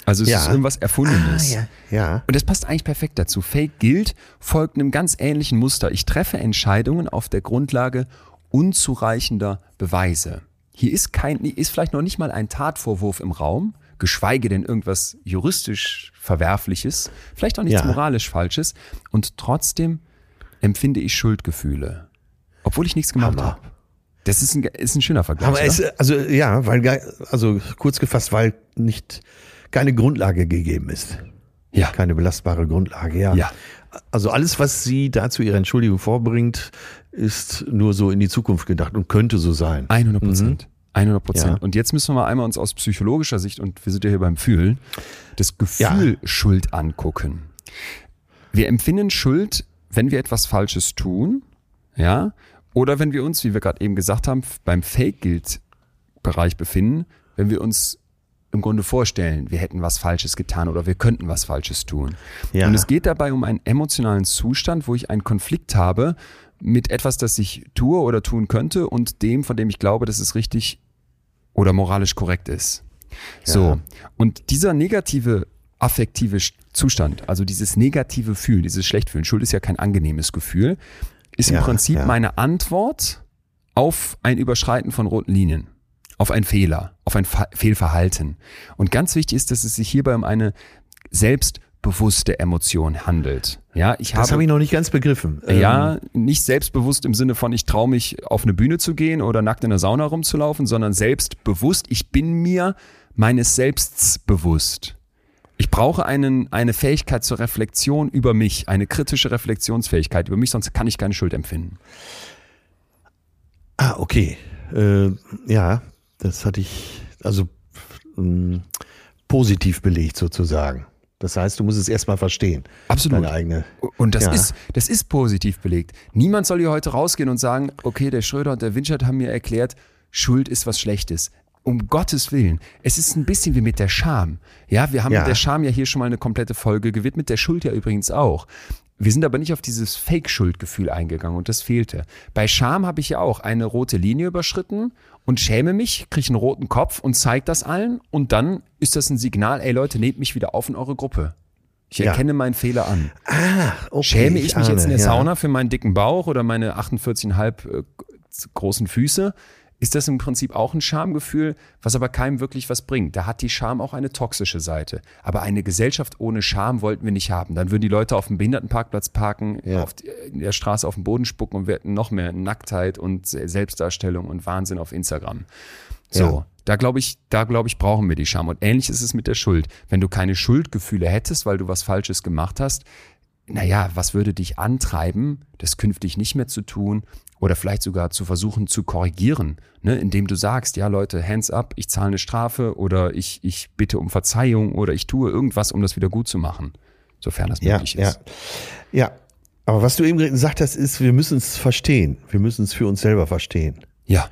B: Also es
A: Ja.
B: ist irgendwas Erfundenes.
A: Ah, ja. ja.
B: Und das passt eigentlich perfekt dazu. Fake gilt folgt einem ganz ähnlichen Muster. Ich treffe Entscheidungen auf der Grundlage unzureichender Beweise. Hier ist kein, ist vielleicht noch nicht mal ein Tatvorwurf im Raum, geschweige denn irgendwas juristisch Verwerfliches, vielleicht auch nichts
A: Ja.
B: moralisch Falsches. Und trotzdem empfinde ich Schuldgefühle, obwohl ich nichts gemacht habe. Das ist ein, ist ein schöner Vergleich.
A: Aber es, also ja, weil also kurz gefasst, weil nicht keine Grundlage gegeben ist.
B: ja.
A: Keine belastbare Grundlage, ja.
B: Ja.
A: Also alles, was sie dazu ihre Entschuldigung vorbringt, ist nur so in die Zukunft gedacht und könnte so sein.
B: 100 Prozent. 100 Prozent.
A: Ja.
B: Und jetzt müssen wir mal einmal uns aus psychologischer Sicht, und wir sind ja hier beim Fühlen, das Gefühl Schuld angucken. Wir empfinden Schuld, wenn wir etwas Falsches tun, ja, oder wenn wir uns, wie wir gerade eben gesagt haben, beim Fake-Guilt-Bereich befinden, wenn wir uns im Grunde vorstellen, wir hätten was Falsches getan oder wir könnten was Falsches tun.
A: Ja.
B: Und es geht dabei um einen emotionalen Zustand, wo ich einen Konflikt habe mit etwas, das ich tue oder tun könnte und dem, von dem ich glaube, dass es richtig oder moralisch korrekt ist. So.
A: Ja.
B: Und dieser negative affektive Zustand, also dieses negative Fühlen, dieses Schlechtfühlen, Schuld ist ja kein angenehmes Gefühl, ist im
A: Ja,
B: Prinzip
A: ja.
B: meine Antwort auf ein Überschreiten von roten Linien, auf einen Fehler, auf ein Fa Fehlverhalten. Und ganz wichtig ist, dass es sich hierbei um eine selbstbewusste Emotion handelt. Ja, ich
A: Das habe ich noch nicht ganz begriffen. Ähm,
B: ja, nicht selbstbewusst im Sinne von, ich traue mich auf eine Bühne zu gehen oder nackt in der Sauna rumzulaufen, sondern selbstbewusst. Ich bin mir meines Selbsts bewusst. Ich brauche einen, eine Fähigkeit zur Reflexion über mich, eine kritische Reflexionsfähigkeit über mich, sonst kann ich keine Schuld empfinden.
A: Ah, okay. Äh, ja, das hatte ich also ähm, positiv belegt sozusagen. Das heißt, du musst es erstmal verstehen.
B: Absolut.
A: Deine eigene.
B: Und das
A: Ja.
B: ist, das ist positiv belegt. Niemand soll hier heute rausgehen und sagen, okay, der Schröder und der Winchert haben mir erklärt, Schuld ist was Schlechtes. Um Gottes Willen. Es ist ein bisschen wie mit der Scham. Ja, wir haben
A: Ja.
B: mit der Scham ja hier schon mal eine komplette Folge gewidmet, der Schuld ja übrigens auch. Wir sind aber nicht auf dieses Fake-Schuldgefühl eingegangen und das fehlte. Bei Scham habe ich ja auch eine rote Linie überschritten und schäme mich, kriege einen roten Kopf und zeige das allen und dann ist das ein Signal, ey Leute, nehmt mich wieder auf in eure Gruppe. Ich
A: Ja.
B: erkenne meinen Fehler an.
A: Ah, okay,
B: Schäme ich, mich jetzt in
A: ahne,
B: der
A: ja.
B: Sauna für meinen dicken Bauch oder meine 48,5 äh, großen Füße? Ist das im Prinzip auch ein Schamgefühl, was aber keinem wirklich was bringt? Da hat die Scham auch eine toxische Seite. Aber eine Gesellschaft ohne Scham wollten wir nicht haben. Dann würden die Leute auf dem Behindertenparkplatz parken,
A: Ja.
B: auf die, in der Straße auf den Boden spucken und wir hätten noch mehr Nacktheit und Se- Selbstdarstellung und Wahnsinn auf Instagram. So,
A: Ja.
B: da glaube ich, da glaube ich, brauchen wir die Scham. Und ähnlich ist es mit der Schuld. Wenn du keine Schuldgefühle hättest, weil du was Falsches gemacht hast, naja, was würde dich antreiben, das künftig nicht mehr zu tun oder vielleicht sogar zu versuchen zu korrigieren, ne? indem du sagst, ja Leute, hands up, ich zahle eine Strafe oder ich, ich bitte um Verzeihung oder ich tue irgendwas, um das wieder gut zu machen, sofern das
A: Ja,
B: möglich
A: ja.
B: ist.
A: Ja. Aber was du eben gesagt hast, ist, wir müssen es verstehen. Wir müssen es für uns selber verstehen.
B: Ja,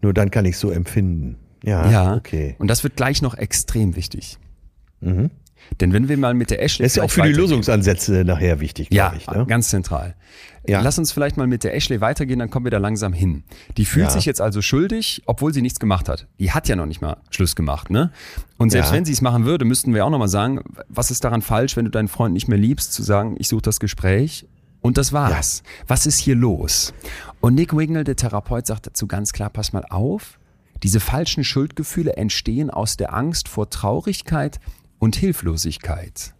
A: Nur dann kann ich so empfinden. Ja,
B: ja.
A: okay.
B: Und das wird gleich noch extrem wichtig. Denn wenn wir mal mit der Ashley
A: Das ist ja auch für die Lösungsansätze nachher wichtig,
B: Ja,
A: glaube ich. Ne?
B: ganz zentral.
A: Ja.
B: Lass uns vielleicht mal mit der Ashley weitergehen, dann kommen wir da langsam hin. Die fühlt
A: Ja.
B: sich jetzt also schuldig, obwohl sie nichts gemacht hat. Die hat ja noch nicht mal Schluss gemacht, ne? Und selbst
A: Ja.
B: wenn sie es machen würde, müssten wir auch noch mal sagen, was ist daran falsch, wenn du deinen Freund nicht mehr liebst, zu sagen, ich suche das Gespräch und das war's. Was ist hier los? Und Nick Wignall, der Therapeut, sagt dazu ganz klar, pass mal auf, diese falschen Schuldgefühle entstehen aus der Angst vor Traurigkeit und Hilflosigkeit.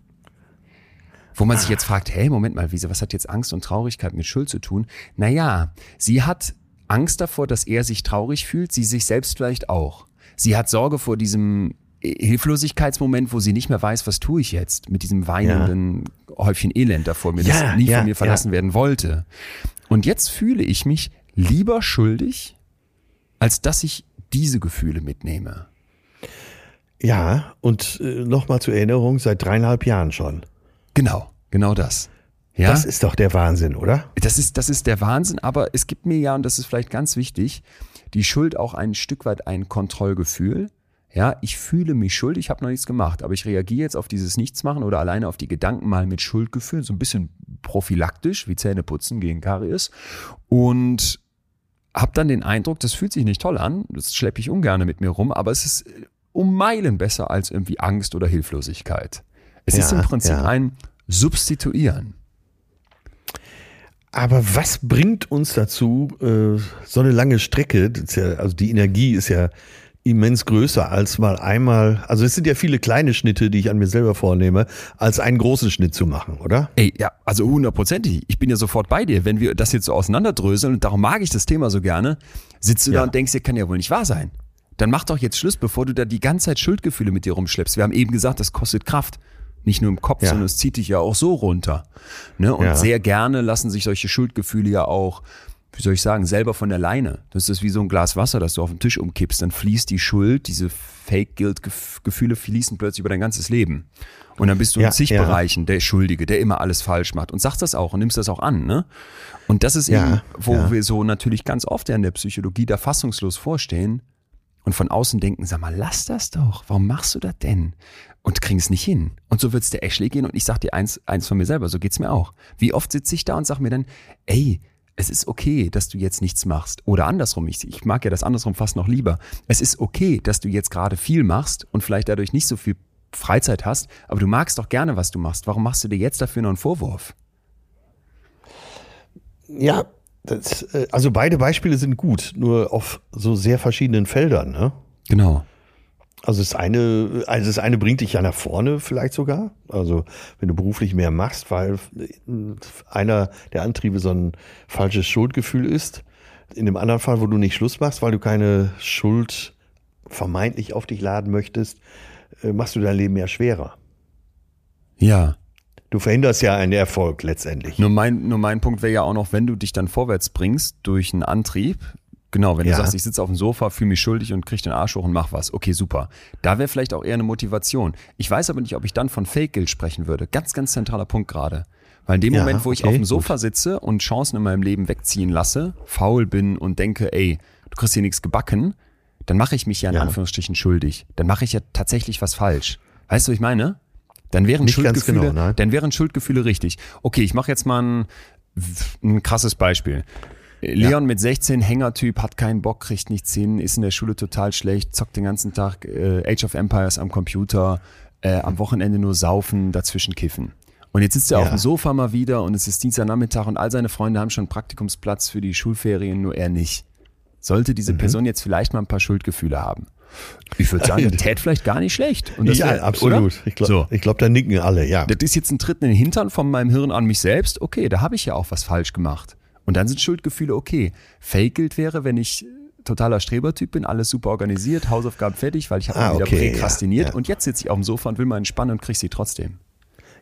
B: Wo man sich jetzt fragt, hey, Moment mal, Wiese, was hat jetzt Angst und Traurigkeit mit Schuld zu tun? Naja, sie hat Angst davor, dass er sich traurig fühlt, sie sich selbst vielleicht auch. Sie hat Sorge vor diesem Hilflosigkeitsmoment, wo sie nicht mehr weiß, was tue ich jetzt mit diesem weinenden Häufchen Elend davor mir,
A: Ja,
B: das nie
A: ja,
B: von mir verlassen
A: ja.
B: werden wollte. Und jetzt fühle ich mich lieber schuldig, als dass ich diese Gefühle mitnehme.
A: Ja, und äh, nochmal zur Erinnerung, seit dreieinhalb Jahren schon.
B: Genau, genau das. Ja?
A: Das ist doch der Wahnsinn, oder?
B: Das ist, das ist der Wahnsinn, aber es gibt mir ja, und das ist vielleicht ganz wichtig, die Schuld auch ein Stück weit ein Kontrollgefühl. Ja, ich fühle mich schuldig, ich habe noch nichts gemacht, aber ich reagiere jetzt auf dieses Nichtsmachen oder alleine auf die Gedanken mal mit Schuldgefühl, so ein bisschen prophylaktisch, wie Zähne putzen gegen Karies und habe dann den Eindruck, das fühlt sich nicht toll an, das schleppe ich ungern mit mir rum, aber es ist um Meilen besser als irgendwie Angst oder Hilflosigkeit. Es ist
A: Ja,
B: im Prinzip
A: ja.
B: ein Substituieren.
A: Aber was bringt uns dazu, äh, so eine lange Strecke, ist ja, also die Energie ist ja immens größer als mal einmal, also es sind ja viele kleine Schnitte, die ich an mir selber vornehme, als einen großen Schnitt zu machen, oder?
B: Ey, ja, also hundertprozentig. Ich bin ja sofort bei dir. Wenn wir das jetzt so auseinanderdröseln, und darum mag ich das Thema so gerne, sitzt du
A: Ja.
B: da und denkst, dir kann ja wohl nicht wahr sein. Dann mach doch jetzt Schluss, bevor du da die ganze Zeit Schuldgefühle mit dir rumschleppst. Wir haben eben gesagt, das kostet Kraft. Nicht nur im Kopf,
A: Ja.
B: sondern es zieht dich ja auch so runter. Ne? Und
A: Ja.
B: sehr gerne lassen sich solche Schuldgefühle ja auch, wie soll ich sagen, selber von der Leine. Das ist wie so ein Glas Wasser, das du auf den Tisch umkippst. Dann fließt die Schuld, diese Fake-Guilt-Gefühle fließen plötzlich über dein ganzes Leben. Und dann bist du
A: Ja,
B: in zig
A: ja.
B: Bereichen der Schuldige, der immer alles falsch macht und sagst das auch und nimmst das auch an. Ne? Und das ist
A: Ja,
B: eben, wo wir so natürlich ganz oft ja in der Psychologie da fassungslos vorstehen und von außen denken, sag mal, lass das doch. Warum machst du das denn? Und kriegen es nicht hin. Und so wird's der Ashley gehen und ich sag dir eins, eins von mir selber, so geht's mir auch. Wie oft sitze ich da und sag mir dann, ey, es ist okay, dass du jetzt nichts machst. Oder andersrum, ich, ich mag ja das andersrum fast noch lieber. Es ist okay, dass du jetzt gerade viel machst und vielleicht dadurch nicht so viel Freizeit hast, aber du magst doch gerne, was du machst. Warum machst du dir jetzt dafür noch einen Vorwurf?
A: Ja, das, äh, also beide Beispiele sind gut, nur auf so sehr verschiedenen Feldern, ne?
B: Genau.
A: Also das eine, also das eine bringt dich ja nach vorne vielleicht sogar. Also wenn du beruflich mehr machst, weil einer der Antriebe so ein falsches Schuldgefühl ist. In dem anderen Fall, wo du nicht Schluss machst, weil du keine Schuld vermeintlich auf dich laden möchtest, äh, machst du dein Leben ja schwerer.
B: Ja.
A: Du verhinderst ja einen Erfolg letztendlich.
B: Nur mein, nur mein Punkt wäre ja auch noch, wenn du dich dann vorwärts bringst durch einen Antrieb, Genau, wenn ja. du sagst, ich sitze auf dem Sofa, fühle mich schuldig und kriege den Arsch hoch und mach was. Okay, super. Da wäre vielleicht auch eher eine Motivation. Ich weiß aber nicht, ob ich dann von Fake-Guilt sprechen würde. Ganz, ganz zentraler Punkt gerade. Weil in dem ja, Moment, wo ich auf dem Sofa gut. sitze und Chancen in meinem Leben wegziehen lasse, faul bin und denke, ey, du kriegst hier nichts gebacken, dann mache ich mich ja in ja. Anführungsstrichen schuldig. Dann mache ich ja tatsächlich was falsch. Weißt du, was ich meine? Dann wären Nicht Schuldgefühle, genau, dann wären Schuldgefühle richtig. Okay, ich mache jetzt mal ein, ein krasses Beispiel. Leon ja. mit 16, Hängertyp, hat keinen Bock, kriegt nichts hin, ist in der Schule total schlecht, zockt den ganzen Tag äh, Age of Empires am Computer, äh, am Wochenende nur saufen, dazwischen kiffen. Und jetzt sitzt er ja. auf dem Sofa mal wieder und es ist Dienstagnachmittag und all seine Freunde haben schon Praktikumsplatz für die Schulferien, nur er nicht. Sollte diese mhm. Person jetzt vielleicht mal ein paar Schuldgefühle haben? Ich würde sagen, der tät vielleicht gar nicht schlecht.
A: ja, wär, absolut. Oder? Ich glaube, so. glaub, da nicken alle, ja.
B: Das ist jetzt ein Tritt in den Hintern von meinem Hirn an mich selbst. Okay, da habe ich ja auch was falsch gemacht. Und dann sind Schuldgefühle okay. Fake wäre, wenn ich totaler Strebertyp bin, alles super organisiert, Hausaufgaben fertig, weil ich habe ah, wieder okay, präkrastiniert ja, ja. und jetzt sitze ich auf dem Sofa und will mal entspannen und kriege sie trotzdem.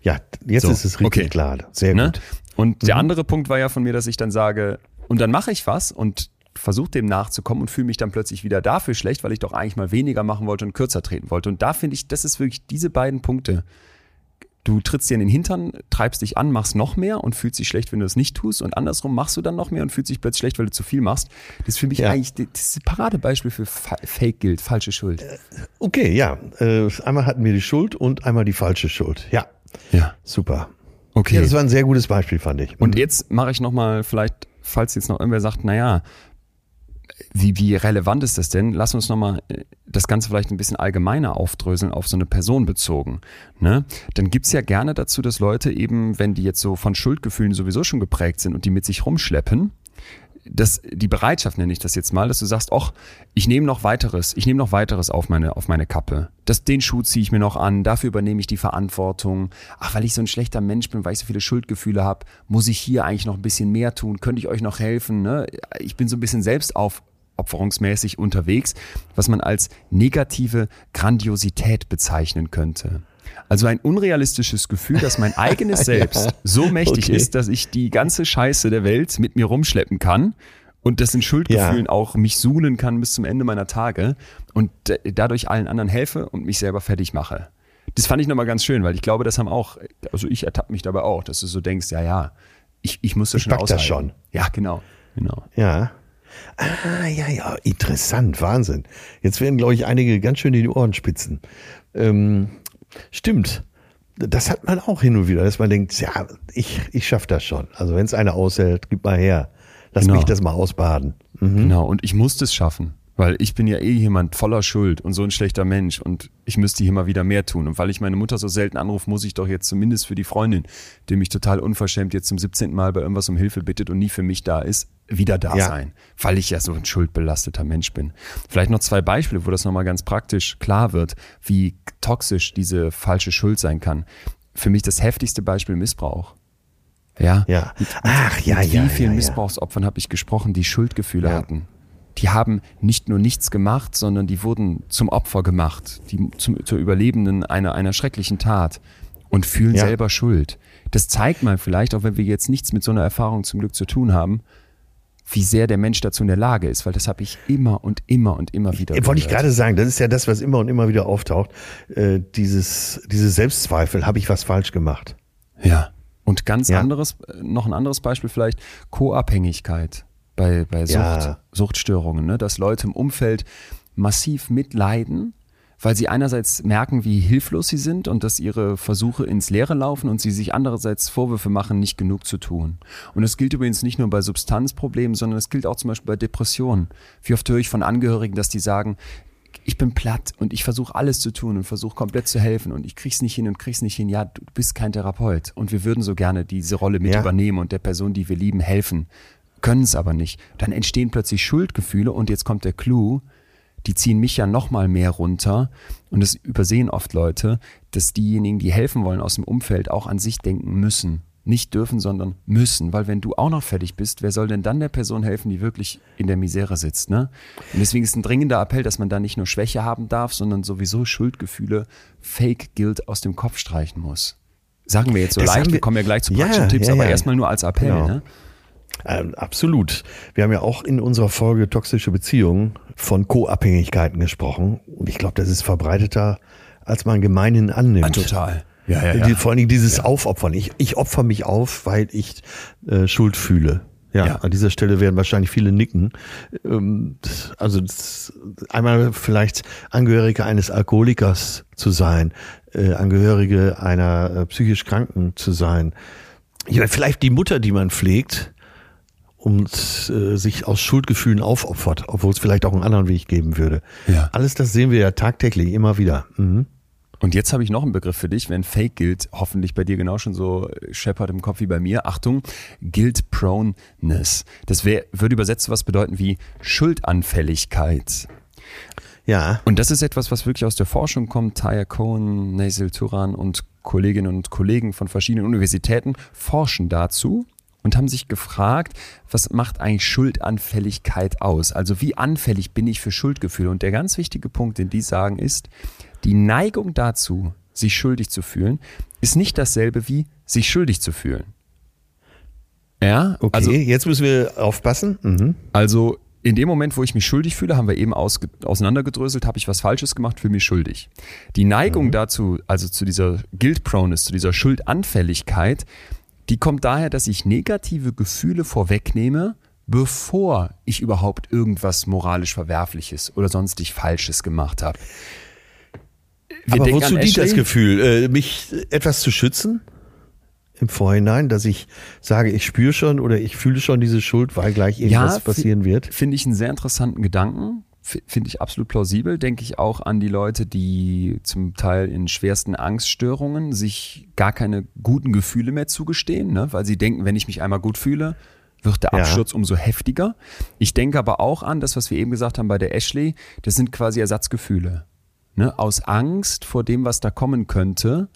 A: Ja, jetzt so, ist es richtig okay. klar. Sehr ne? gut.
B: Und mhm. der andere Punkt war ja von mir, dass ich dann sage, und dann mache ich was und versuche dem nachzukommen und fühle mich dann plötzlich wieder dafür schlecht, weil ich doch eigentlich mal weniger machen wollte und kürzer treten wollte. Und da finde ich, das ist wirklich diese beiden Punkte, du trittst dir in den Hintern, treibst dich an, machst noch mehr und fühlst dich schlecht, wenn du es nicht tust. Und andersrum machst du dann noch mehr und fühlst dich plötzlich schlecht, weil du zu viel machst. Das ist für mich ja. eigentlich das Paradebeispiel für Fake gilt, falsche Schuld. Äh,
A: okay, ja. Äh, einmal hatten wir die Schuld und einmal die falsche Schuld. Ja. Ja. Super. Okay. Ja, das war ein sehr gutes Beispiel, fand ich.
B: Und jetzt mache ich nochmal, vielleicht, falls jetzt noch irgendwer sagt, naja, wie, wie relevant ist das denn? Lass uns nochmal äh, das Ganze vielleicht ein bisschen allgemeiner aufdröseln, auf so eine Person bezogen. Ne? Dann gibt's ja gerne dazu, dass Leute eben, wenn die jetzt so von Schuldgefühlen sowieso schon geprägt sind und die mit sich rumschleppen, das, die Bereitschaft nenne ich das jetzt mal, dass du sagst, ach, ich nehme noch weiteres, ich nehme noch weiteres auf meine, auf meine Kappe. Das, den Schuh ziehe ich mir noch an, dafür übernehme ich die Verantwortung. Ach, weil ich so ein schlechter Mensch bin, weil ich so viele Schuldgefühle habe, muss ich hier eigentlich noch ein bisschen mehr tun, könnte ich euch noch helfen. Ne? Ich bin so ein bisschen selbst auf, opferungsmäßig unterwegs, was man als negative Grandiosität bezeichnen könnte. Also ein unrealistisches Gefühl, dass mein eigenes Selbst ja, so mächtig okay. ist, dass ich die ganze Scheiße der Welt mit mir rumschleppen kann und das in Schuldgefühlen ja. auch mich suhlen kann bis zum Ende meiner Tage und dadurch allen anderen helfe und mich selber fertig mache. Das fand ich nochmal ganz schön, weil ich glaube, das haben auch, also ich ertappe mich dabei auch, dass du so denkst, ja, ja, ich, ich muss das ich schon aushalten. das schon. Ja, genau, genau.
A: Ja. Ah, ja, ja, interessant, Wahnsinn. Jetzt werden, glaube ich, einige ganz schön in die Ohren spitzen. Ähm, stimmt. Das hat man auch hin und wieder, dass man denkt, ja, ich, ich schaffe das schon. Also wenn es einer aushält, gib mal her. Lass genau. mich das mal ausbaden.
B: Mhm. Genau, und ich muss das schaffen. Weil ich bin ja eh jemand voller Schuld und so ein schlechter Mensch und ich müsste hier mal wieder mehr tun. Und weil ich meine Mutter so selten anrufe, muss ich doch jetzt zumindest für die Freundin, die mich total unverschämt jetzt zum 17. Mal bei irgendwas um Hilfe bittet und nie für mich da ist, wieder da ja. sein. Weil ich ja so ein schuldbelasteter Mensch bin. Vielleicht noch zwei Beispiele, wo das nochmal ganz praktisch klar wird, wie toxisch diese falsche Schuld sein kann. Für mich das heftigste Beispiel Missbrauch. Ja.
A: ja.
B: Ach, ja, mit ja. Wie vielen ja, Missbrauchsopfern habe ich gesprochen, die Schuldgefühle hatten? Die haben nicht nur nichts gemacht, sondern die wurden zum Opfer gemacht, die zum, zur Überlebenden einer, einer schrecklichen Tat und fühlen ja. selber Schuld. Das zeigt mal vielleicht, auch wenn wir jetzt nichts mit so einer Erfahrung zum Glück zu tun haben, wie sehr der Mensch dazu in der Lage ist, weil das habe ich immer und immer und immer wieder.
A: Wollte ich gerade sagen, das ist ja das, was immer und immer wieder auftaucht. Äh, dieses, diese Selbstzweifel, habe ich was falsch gemacht?
B: Ja. Und ganz ja. anderes, äh, noch ein anderes Beispiel vielleicht, Co-Abhängigkeit bei, bei Sucht, ja. Suchtstörungen, ne? dass Leute im Umfeld massiv mitleiden, weil sie einerseits merken, wie hilflos sie sind und dass ihre Versuche ins Leere laufen und sie sich andererseits Vorwürfe machen, nicht genug zu tun. Und das gilt übrigens nicht nur bei Substanzproblemen, sondern es gilt auch zum Beispiel bei Depressionen. Wie oft höre ich von Angehörigen, dass die sagen, ich bin platt und ich versuche alles zu tun und versuche komplett zu helfen und ich krieg's nicht hin und krieg's nicht hin. Ja, du bist kein Therapeut und wir würden so gerne diese Rolle mit ja. übernehmen und der Person, die wir lieben, helfen können es aber nicht. Dann entstehen plötzlich Schuldgefühle und jetzt kommt der Clou. die ziehen mich ja noch mal mehr runter. Und das übersehen oft Leute, dass diejenigen, die helfen wollen aus dem Umfeld, auch an sich denken müssen. Nicht dürfen, sondern müssen. Weil wenn du auch noch fertig bist, wer soll denn dann der Person helfen, die wirklich in der Misere sitzt? Ne? Und deswegen ist ein dringender Appell, dass man da nicht nur Schwäche haben darf, sondern sowieso Schuldgefühle, Fake-Guilt aus dem Kopf streichen muss. Sagen wir jetzt so
A: Das
B: leicht, wir
A: wir-
B: kommen ja gleich zu
A: Ja,
B: praktischen Tipps,
A: ja,
B: aber
A: ja.
B: erstmal nur als Appell.
A: Genau.
B: Ne?
A: Ähm, absolut. Wir haben ja auch in unserer Folge toxische Beziehungen von Co-Abhängigkeiten gesprochen. Und ich glaube, das ist verbreiteter, als man gemeinhin annimmt.
B: total. Ja, ja,
A: Die, vor allen Dingen dieses Aufopfern. Ich, ich opfer mich auf, weil ich äh, Schuld fühle. Ja,
B: Ja.
A: an dieser Stelle werden wahrscheinlich viele nicken. Ähm, das- also das, einmal vielleicht Angehörige eines Alkoholikers zu sein, äh, Angehörige einer äh, psychisch Kranken zu sein. Ja, vielleicht die Mutter, die man pflegt und äh, sich aus Schuldgefühlen aufopfert, obwohl es vielleicht auch einen anderen Weg geben würde.
B: Ja.
A: Alles das sehen wir ja tagtäglich immer wieder. Mhm.
B: Und jetzt habe ich noch einen Begriff für dich, wenn Fake gilt, hoffentlich bei dir genau schon so äh, scheppert im Kopf wie bei mir. Achtung, Guilt Proneness. Das wär, würde übersetzt was bedeuten wie Schuldanfälligkeit.
A: Ja.
B: Und das ist etwas, was wirklich aus der Forschung kommt. Taya Cohen, Nasil Turan und Kolleginnen und Kollegen von verschiedenen Universitäten forschen dazu und haben sich gefragt, was macht eigentlich Schuldanfälligkeit aus? Also wie anfällig bin ich für Schuldgefühle? Und der ganz wichtige Punkt, den die sagen, ist, die Neigung dazu, sich schuldig zu fühlen, ist nicht dasselbe wie sich schuldig zu fühlen. Ja,
A: Okay,
B: also
A: jetzt müssen wir aufpassen. Mhm.
B: also in dem Moment, wo ich mich schuldig fühle, haben wir eben auseinandergedröselt, habe ich was Falsches gemacht, fühle mich schuldig. Die Neigung dazu, also zu dieser Guilt-Proneness, zu dieser Schuldanfälligkeit, die kommt daher, dass ich negative Gefühle vorwegnehme, bevor ich überhaupt irgendwas moralisch Verwerfliches oder sonstig Falsches gemacht habe. Wir
A: Aber wozu dient das. Gefühl? Äh, mich etwas zu schützen? Im Vorhinein, dass ich sage, ich spüre schon oder ich fühle schon diese Schuld, weil gleich irgendwas
B: fi-
A: passieren wird.
B: Finde ich einen sehr interessanten Gedanken. Finde ich absolut plausibel. Denke ich auch an die Leute, die zum Teil in schwersten Angststörungen sich gar keine guten Gefühle mehr zugestehen, ne? weil sie denken, wenn ich mich einmal gut fühle, wird der
A: Ja.
B: Absturz umso heftiger. Ich denke aber auch an das, was wir eben gesagt haben bei der Ashley, das sind quasi Ersatzgefühle. Ne? Aus Angst vor dem, was da kommen könnte,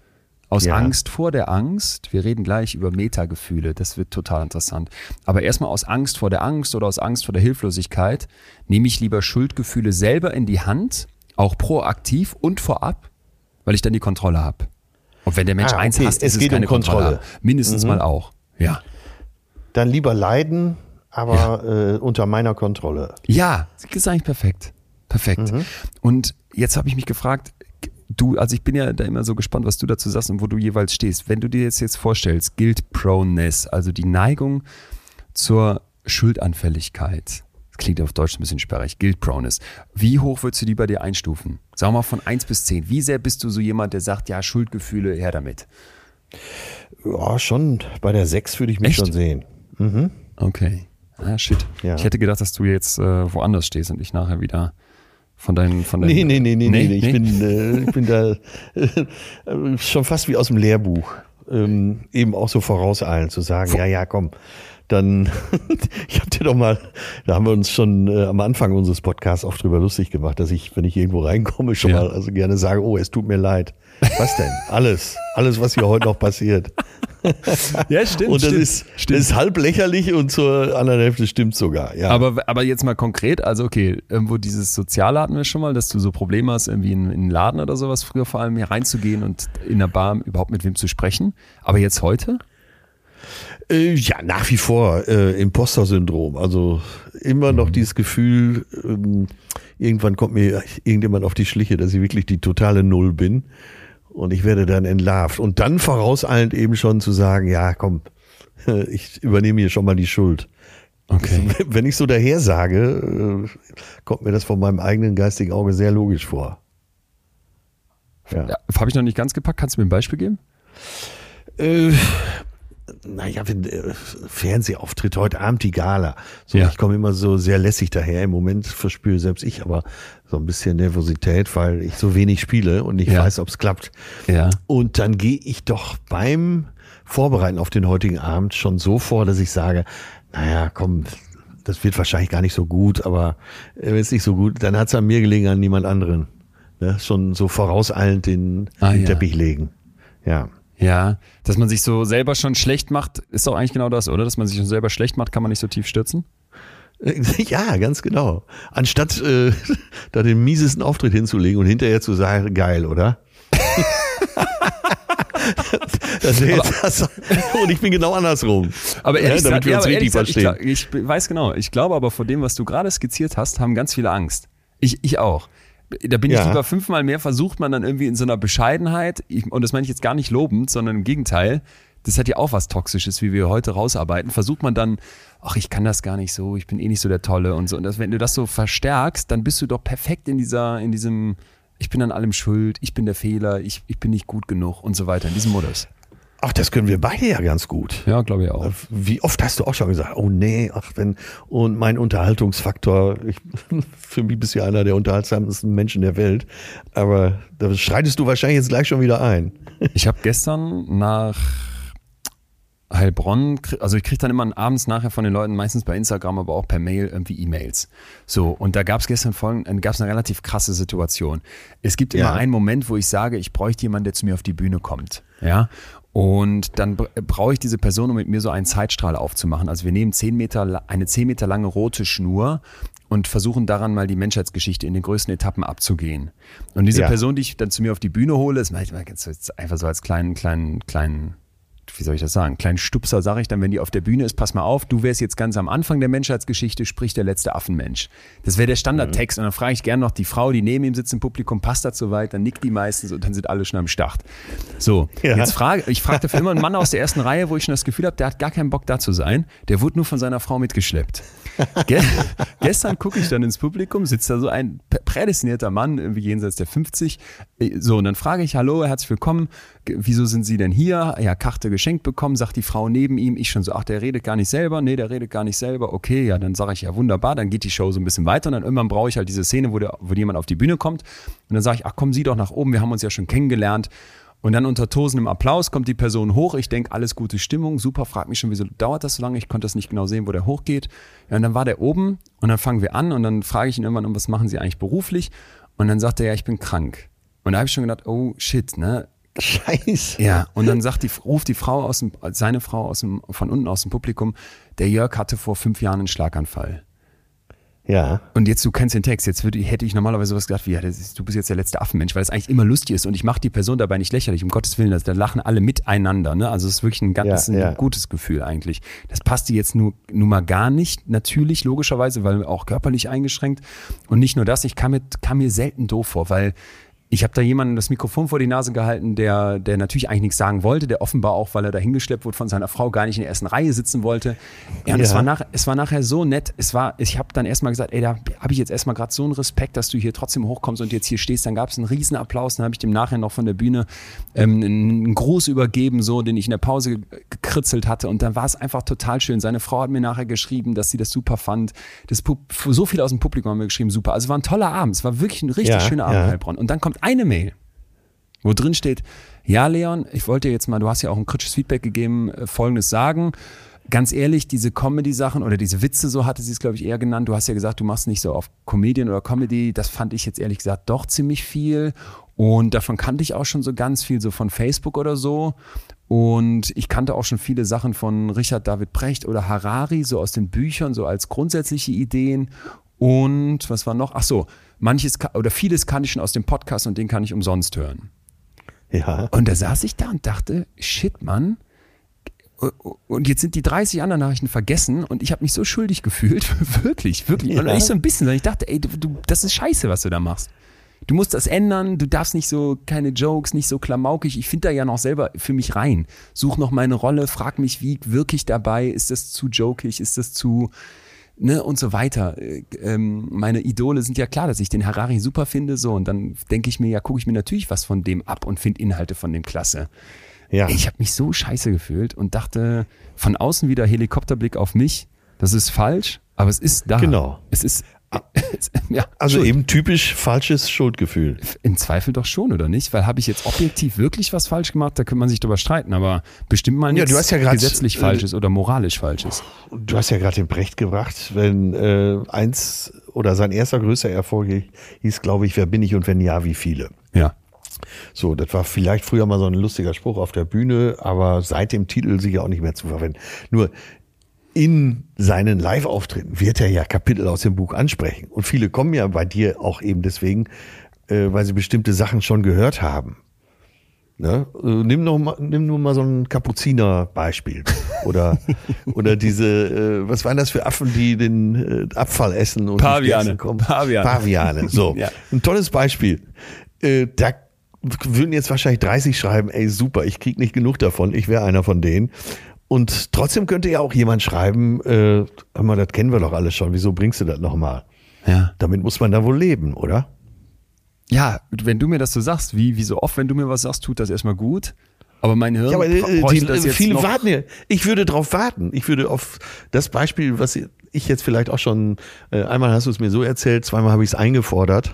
B: aus
A: Ja.
B: Angst vor der Angst. Wir reden gleich über Metagefühle, das wird total interessant. Aber erstmal aus Angst vor der Angst oder aus Angst vor der Hilflosigkeit nehme ich lieber Schuldgefühle selber in die Hand, auch proaktiv und vorab, weil ich dann die Kontrolle habe. Und wenn der Mensch
A: Ah,
B: eins
A: okay,
B: hasst,
A: es
B: ist es
A: geht um
B: keine Kontrolle.
A: Kontrolle. Mhm.
B: Mindestens mal auch. Ja.
A: Dann lieber leiden, aber äh, unter meiner Kontrolle.
B: Ja, das ist eigentlich perfekt. Perfekt.
A: Mhm.
B: Und jetzt habe ich mich gefragt, du, also ich bin ja da immer so gespannt, was du dazu sagst und wo du jeweils stehst. Wenn du dir jetzt jetzt vorstellst, Guilt Proneness, also die Neigung zur Schuldanfälligkeit. Das klingt auf Deutsch ein bisschen sperrig. Guilt Proneness. Wie hoch würdest du die bei dir einstufen? Sag mal von 1 bis 10. Wie sehr bist du so jemand, der sagt, ja, Schuldgefühle, her damit?
A: Ja, schon bei der 6 würde ich mich
B: Echt?
A: schon sehen.
B: Okay. Ah, shit.
A: Ja.
B: Ich hätte gedacht, dass du jetzt äh, woanders stehst und ich nachher wieder von deinen, von deinen
A: Nee, nee, nee, nee, nee, nee. Ich, bin, äh, ich bin da äh, schon fast wie aus dem Lehrbuch. Ähm, eben auch so vorauseilen zu sagen, ja, ja, komm, dann, ich hab dir doch mal, da haben wir uns schon äh, am Anfang unseres Podcasts oft drüber lustig gemacht, dass ich, wenn ich irgendwo reinkomme, schon
B: Ja.
A: mal also gerne sage, oh, es tut mir leid. Was denn? Alles, alles, was hier heute noch passiert.
B: Ja, stimmt.
A: Und das
B: stimmt,
A: ist,
B: stimmt.
A: das ist halb lächerlich und zur anderen Hälfte stimmt sogar. Ja.
B: Aber, aber jetzt mal konkret, also okay, irgendwo dieses Soziale hatten wir schon mal, dass du so Probleme hast, irgendwie in, in einen Laden oder sowas, früher vor allem hier reinzugehen und in der Bar überhaupt mit wem zu sprechen. Aber jetzt heute?
A: Äh, ja, nach wie vor äh, Imposter-Syndrom. Also immer noch dieses Gefühl, ähm, irgendwann kommt mir irgendjemand auf die Schliche, dass ich wirklich die totale Null bin. Und ich werde dann entlarvt. Und dann vorauseilend eben schon zu sagen, ja, komm, ich übernehme hier schon mal die Schuld.
B: Okay.
A: Wenn ich so daher sage, äh, kommt mir das von meinem eigenen geistigen Auge sehr logisch vor. Ja.
B: Ja, Habe ich noch nicht ganz gepackt. Kannst du mir ein Beispiel geben?
A: Äh, naja, wenn äh, Fernsehauftritt heute Abend die Gala. So,
B: Ja.
A: ich komme immer so sehr lässig daher. Im Moment verspüre selbst ich aber so ein bisschen Nervosität, weil ich so wenig spiele und nicht
B: Ja.
A: weiß, ob es klappt.
B: Ja.
A: Und dann gehe ich doch beim Vorbereiten auf den heutigen Abend schon so vor, dass ich sage, naja, komm, das wird wahrscheinlich gar nicht so gut, aber äh, wenn es nicht so gut, dann hat es an mir gelegen, an niemand anderen. Ne? Schon so vorauseilend den,
B: Ah,
A: den
B: ja.
A: Teppich legen. Ja.
B: Ja, dass man sich so selber schon schlecht macht, ist doch eigentlich genau das, oder? Dass man sich schon selber schlecht macht, kann man nicht so tief stürzen.
A: Ja, ganz genau. Anstatt äh, da den miesesten Auftritt hinzulegen und hinterher zu sagen, geil, oder? das wäre jetzt das. Und ich bin genau andersrum.
B: Aber ehrlich
A: ja, damit
B: gesagt,
A: wir
B: ja,
A: uns
B: aber
A: richtig verstehen.
B: ich, ich weiß genau. Ich glaube aber vor dem, was du gerade skizziert hast, haben ganz viele Angst. Ich, ich auch. Da bin ich
A: Ja.
B: lieber fünfmal mehr, versucht man dann irgendwie in so einer Bescheidenheit, ich, und das meine ich jetzt gar nicht lobend, sondern im Gegenteil, das hat ja auch was Toxisches, wie wir heute rausarbeiten, versucht man dann, ach, ich kann das gar nicht so, ich bin eh nicht so der Tolle und so. Und das, wenn du das so verstärkst, dann bist du doch perfekt in dieser, in diesem, ich bin an allem schuld, ich bin der Fehler, ich, ich bin nicht gut genug und so weiter, in diesem Modus.
A: Ach, das können wir beide ja ganz gut.
B: Ja, glaube ich auch.
A: Wie oft hast du auch schon gesagt, oh nee, ach wenn, und mein Unterhaltungsfaktor, ich, für mich bist du ja einer der unterhaltsamsten Menschen der Welt, aber da schreitest du wahrscheinlich jetzt gleich schon wieder ein.
B: Ich habe gestern nach Heilbronn, also ich kriege dann immer abends nachher von den Leuten, meistens bei Instagram, aber auch per Mail irgendwie E-Mails. So, und da gab es gestern folgend, gab es eine relativ krasse Situation. Es gibt immer
A: Ja.
B: einen Moment, wo ich sage, ich bräuchte jemanden, der zu mir auf die Bühne kommt. Ja. Und dann br- brauche ich diese Person, um mit mir so einen Zeitstrahl aufzumachen. Also wir nehmen 10 Meter, eine 10 Meter lange rote Schnur und versuchen daran mal die Menschheitsgeschichte in den größten Etappen abzugehen. Und diese
A: Ja.
B: Person, die ich dann zu mir auf die Bühne hole, ist manchmal einfach so als kleinen, kleinen, kleinen, wie soll ich das sagen, kleinen Stupser sage ich dann, wenn die auf der Bühne ist, pass mal auf, du wärst jetzt ganz am Anfang der Menschheitsgeschichte, sprich der letzte Affenmensch. Das wäre der Standardtext und dann frage ich gerne noch die Frau, die neben ihm sitzt im Publikum, passt das soweit, dann nickt die meistens und dann sind alle schon am Start. So,
A: Ja.
B: jetzt frage, ich frage dafür immer einen Mann aus der ersten Reihe, wo ich schon das Gefühl habe, der hat gar keinen Bock da zu sein, der wurde nur von seiner Frau mitgeschleppt. Ge gestern gucke ich dann ins Publikum, sitzt da so ein pr- prädestinierter Mann, irgendwie jenseits der 50. Äh, So, und dann frage ich, hallo, herzlich willkommen, wieso sind Sie denn hier? Ja, Karte geschenkt bekommen, sagt die Frau neben ihm. Ich schon so, ach, der redet gar nicht selber. Nee, der redet gar nicht selber. Okay, ja, dann sage ich, ja, wunderbar, dann geht die Show so ein bisschen weiter und dann irgendwann brauche ich halt diese Szene, wo, der, wo jemand auf die Bühne kommt und dann sage ich, ach, kommen Sie doch nach oben, wir haben uns ja schon kennengelernt. Und dann unter tosendem Applaus kommt die Person hoch. Ich denke, alles gute Stimmung, super. Frag mich schon, wieso dauert das so lange? Ich konnte das nicht genau sehen, wo der hochgeht. Ja, und dann war der oben und dann fangen wir an und dann frage ich ihn irgendwann, um was machen Sie eigentlich beruflich? Und dann sagt er, ja, ich bin krank. Und da habe ich schon gedacht, oh shit, ne?
A: Scheiße.
B: Ja, und dann sagt die, ruft die Frau aus dem, seine Frau aus dem, von unten aus dem Publikum, der Jörg hatte vor fünf Jahren einen Schlaganfall.
A: Ja.
B: Und jetzt, du kennst den Text, jetzt würde, hätte ich normalerweise sowas gedacht wie, ja, ist, du bist jetzt der letzte Affenmensch, weil es eigentlich immer lustig ist und ich mache die Person dabei nicht lächerlich, um Gottes Willen, das, da lachen alle miteinander, ne? Also es ist wirklich ein ganz
A: Ja,
B: ein
A: ja.
B: gutes Gefühl eigentlich. Das passte jetzt nur, nur mal gar nicht, natürlich, logischerweise, weil auch körperlich eingeschränkt. Und nicht nur das, ich kam mir, kam mir selten doof vor, weil ich habe da jemandem das Mikrofon vor die Nase gehalten, der, der natürlich eigentlich nichts sagen wollte, der offenbar auch, weil er da hingeschleppt wurde von seiner Frau, gar nicht in der ersten Reihe sitzen wollte. Ja, und es,
A: Ja.
B: war nach, es war nachher so nett. Es war, ich habe dann erstmal gesagt, ey, da habe ich jetzt erstmal gerade so einen Respekt, dass du hier trotzdem hochkommst und jetzt hier stehst. Dann gab es einen riesen Applaus, dann habe ich dem nachher noch von der Bühne ähm, einen Gruß übergeben, so, den ich in der Pause ge- gekritzelt hatte. Und dann war es einfach total schön. Seine Frau hat mir nachher geschrieben, dass sie das super fand. Das, Pub- so viele aus dem Publikum haben mir geschrieben, super. Also es war ein toller Abend. Es war wirklich ein richtig
A: Ja,
B: schöner Abend. Heilbronn. Und dann kommt eine Mail wo drin steht, ja Leon, ich wollte jetzt mal, du hast ja auch ein kritisches Feedback gegeben, äh, folgendes sagen. Ganz ehrlich, diese Comedy-Sachen oder diese Witze, so hatte sie es, glaube ich, eher genannt. Du hast ja gesagt, du machst nicht so auf Comedian oder Comedy. Das fand ich jetzt ehrlich gesagt doch ziemlich viel. Und davon kannte ich auch schon so ganz viel, so von Facebook oder so. Und ich kannte auch schon viele Sachen von Richard David Brecht oder Harari, so aus den Büchern, so als grundsätzliche Ideen. Und was war noch? Ach so, manches oder vieles kann ich schon aus dem Podcast und den kann ich umsonst hören.
A: Ja.
B: Und da saß ich da und dachte, shit, Mann. Und jetzt sind die 30 anderen Nachrichten vergessen und ich habe mich so schuldig gefühlt. wirklich, wirklich. Und
A: Ja.
B: nicht so ein bisschen, sondern ich dachte, ey, du, du, das ist scheiße, was du da machst. Du musst das ändern, du darfst nicht so, keine Jokes, nicht so klamaukig. Ich finde da ja noch selber für mich rein. Such noch meine Rolle, frag mich, wie wirke ich dabei? Ist das zu jokig? Ist das zu, ne, und so weiter. Äh, Ähm, meine Idole sind ja klar, dass ich den Harari super finde, so. Und dann denke ich mir, ja, gucke ich mir natürlich was von dem ab und finde Inhalte von dem klasse.
A: Ja.
B: Ich habe mich so scheiße gefühlt und dachte, von außen wieder Helikopterblick auf mich. Das ist falsch, aber es ist da.
A: Genau.
B: Es ist ja,
A: Also
B: Schuld.
A: eben typisch falsches Schuldgefühl.
B: Im Zweifel doch schon, oder nicht? Weil habe ich jetzt objektiv wirklich was falsch gemacht, da könnte man sich drüber streiten, aber bestimmt mal
A: Ja,
B: nichts
A: du hast ja grad,
B: gesetzlich
A: äh,
B: Falsches oder moralisch Falsches.
A: Du hast ja gerade den Brecht gebracht, wenn äh, eins oder sein erster größter Erfolg hieß, glaube ich, wer bin ich und wenn ja, wie viele.
B: Ja.
A: So, das war vielleicht früher mal so ein lustiger Spruch auf der Bühne, aber seit dem Titel sicher auch nicht mehr zu verwenden. Nur in seinen Live-Auftritten wird er ja Kapitel aus dem Buch ansprechen. Und viele kommen ja bei dir auch eben deswegen, äh, weil sie bestimmte Sachen schon gehört haben. Ne? Äh, Nimm, noch mal, nimm nur mal so ein Kapuziner-Beispiel. Oder, oder diese, äh, was waren das für Affen, die den äh, Abfall essen und
B: Paviane.
A: kommen?
B: Paviane.
A: Paviane. So,
B: Ja.
A: ein tolles Beispiel. Äh, da würden jetzt wahrscheinlich 30 schreiben, ey super, ich krieg nicht genug davon, ich wäre einer von denen. Und trotzdem könnte ja auch jemand schreiben, äh, hör mal, das kennen wir doch alles schon, wieso bringst du das nochmal?
B: Ja.
A: Damit muss man da wohl leben, oder?
B: Ja, wenn du mir das so sagst, wie, wie so oft, wenn du mir was sagst, tut das erstmal gut. Aber mein Hirn
A: Ja, aber äh, die,
B: das jetzt
A: viele
B: noch.
A: warten ja. Ich würde drauf warten. Ich würde auf das Beispiel, was ich jetzt vielleicht auch schon, äh, einmal hast du es mir so erzählt, zweimal habe ich es eingefordert.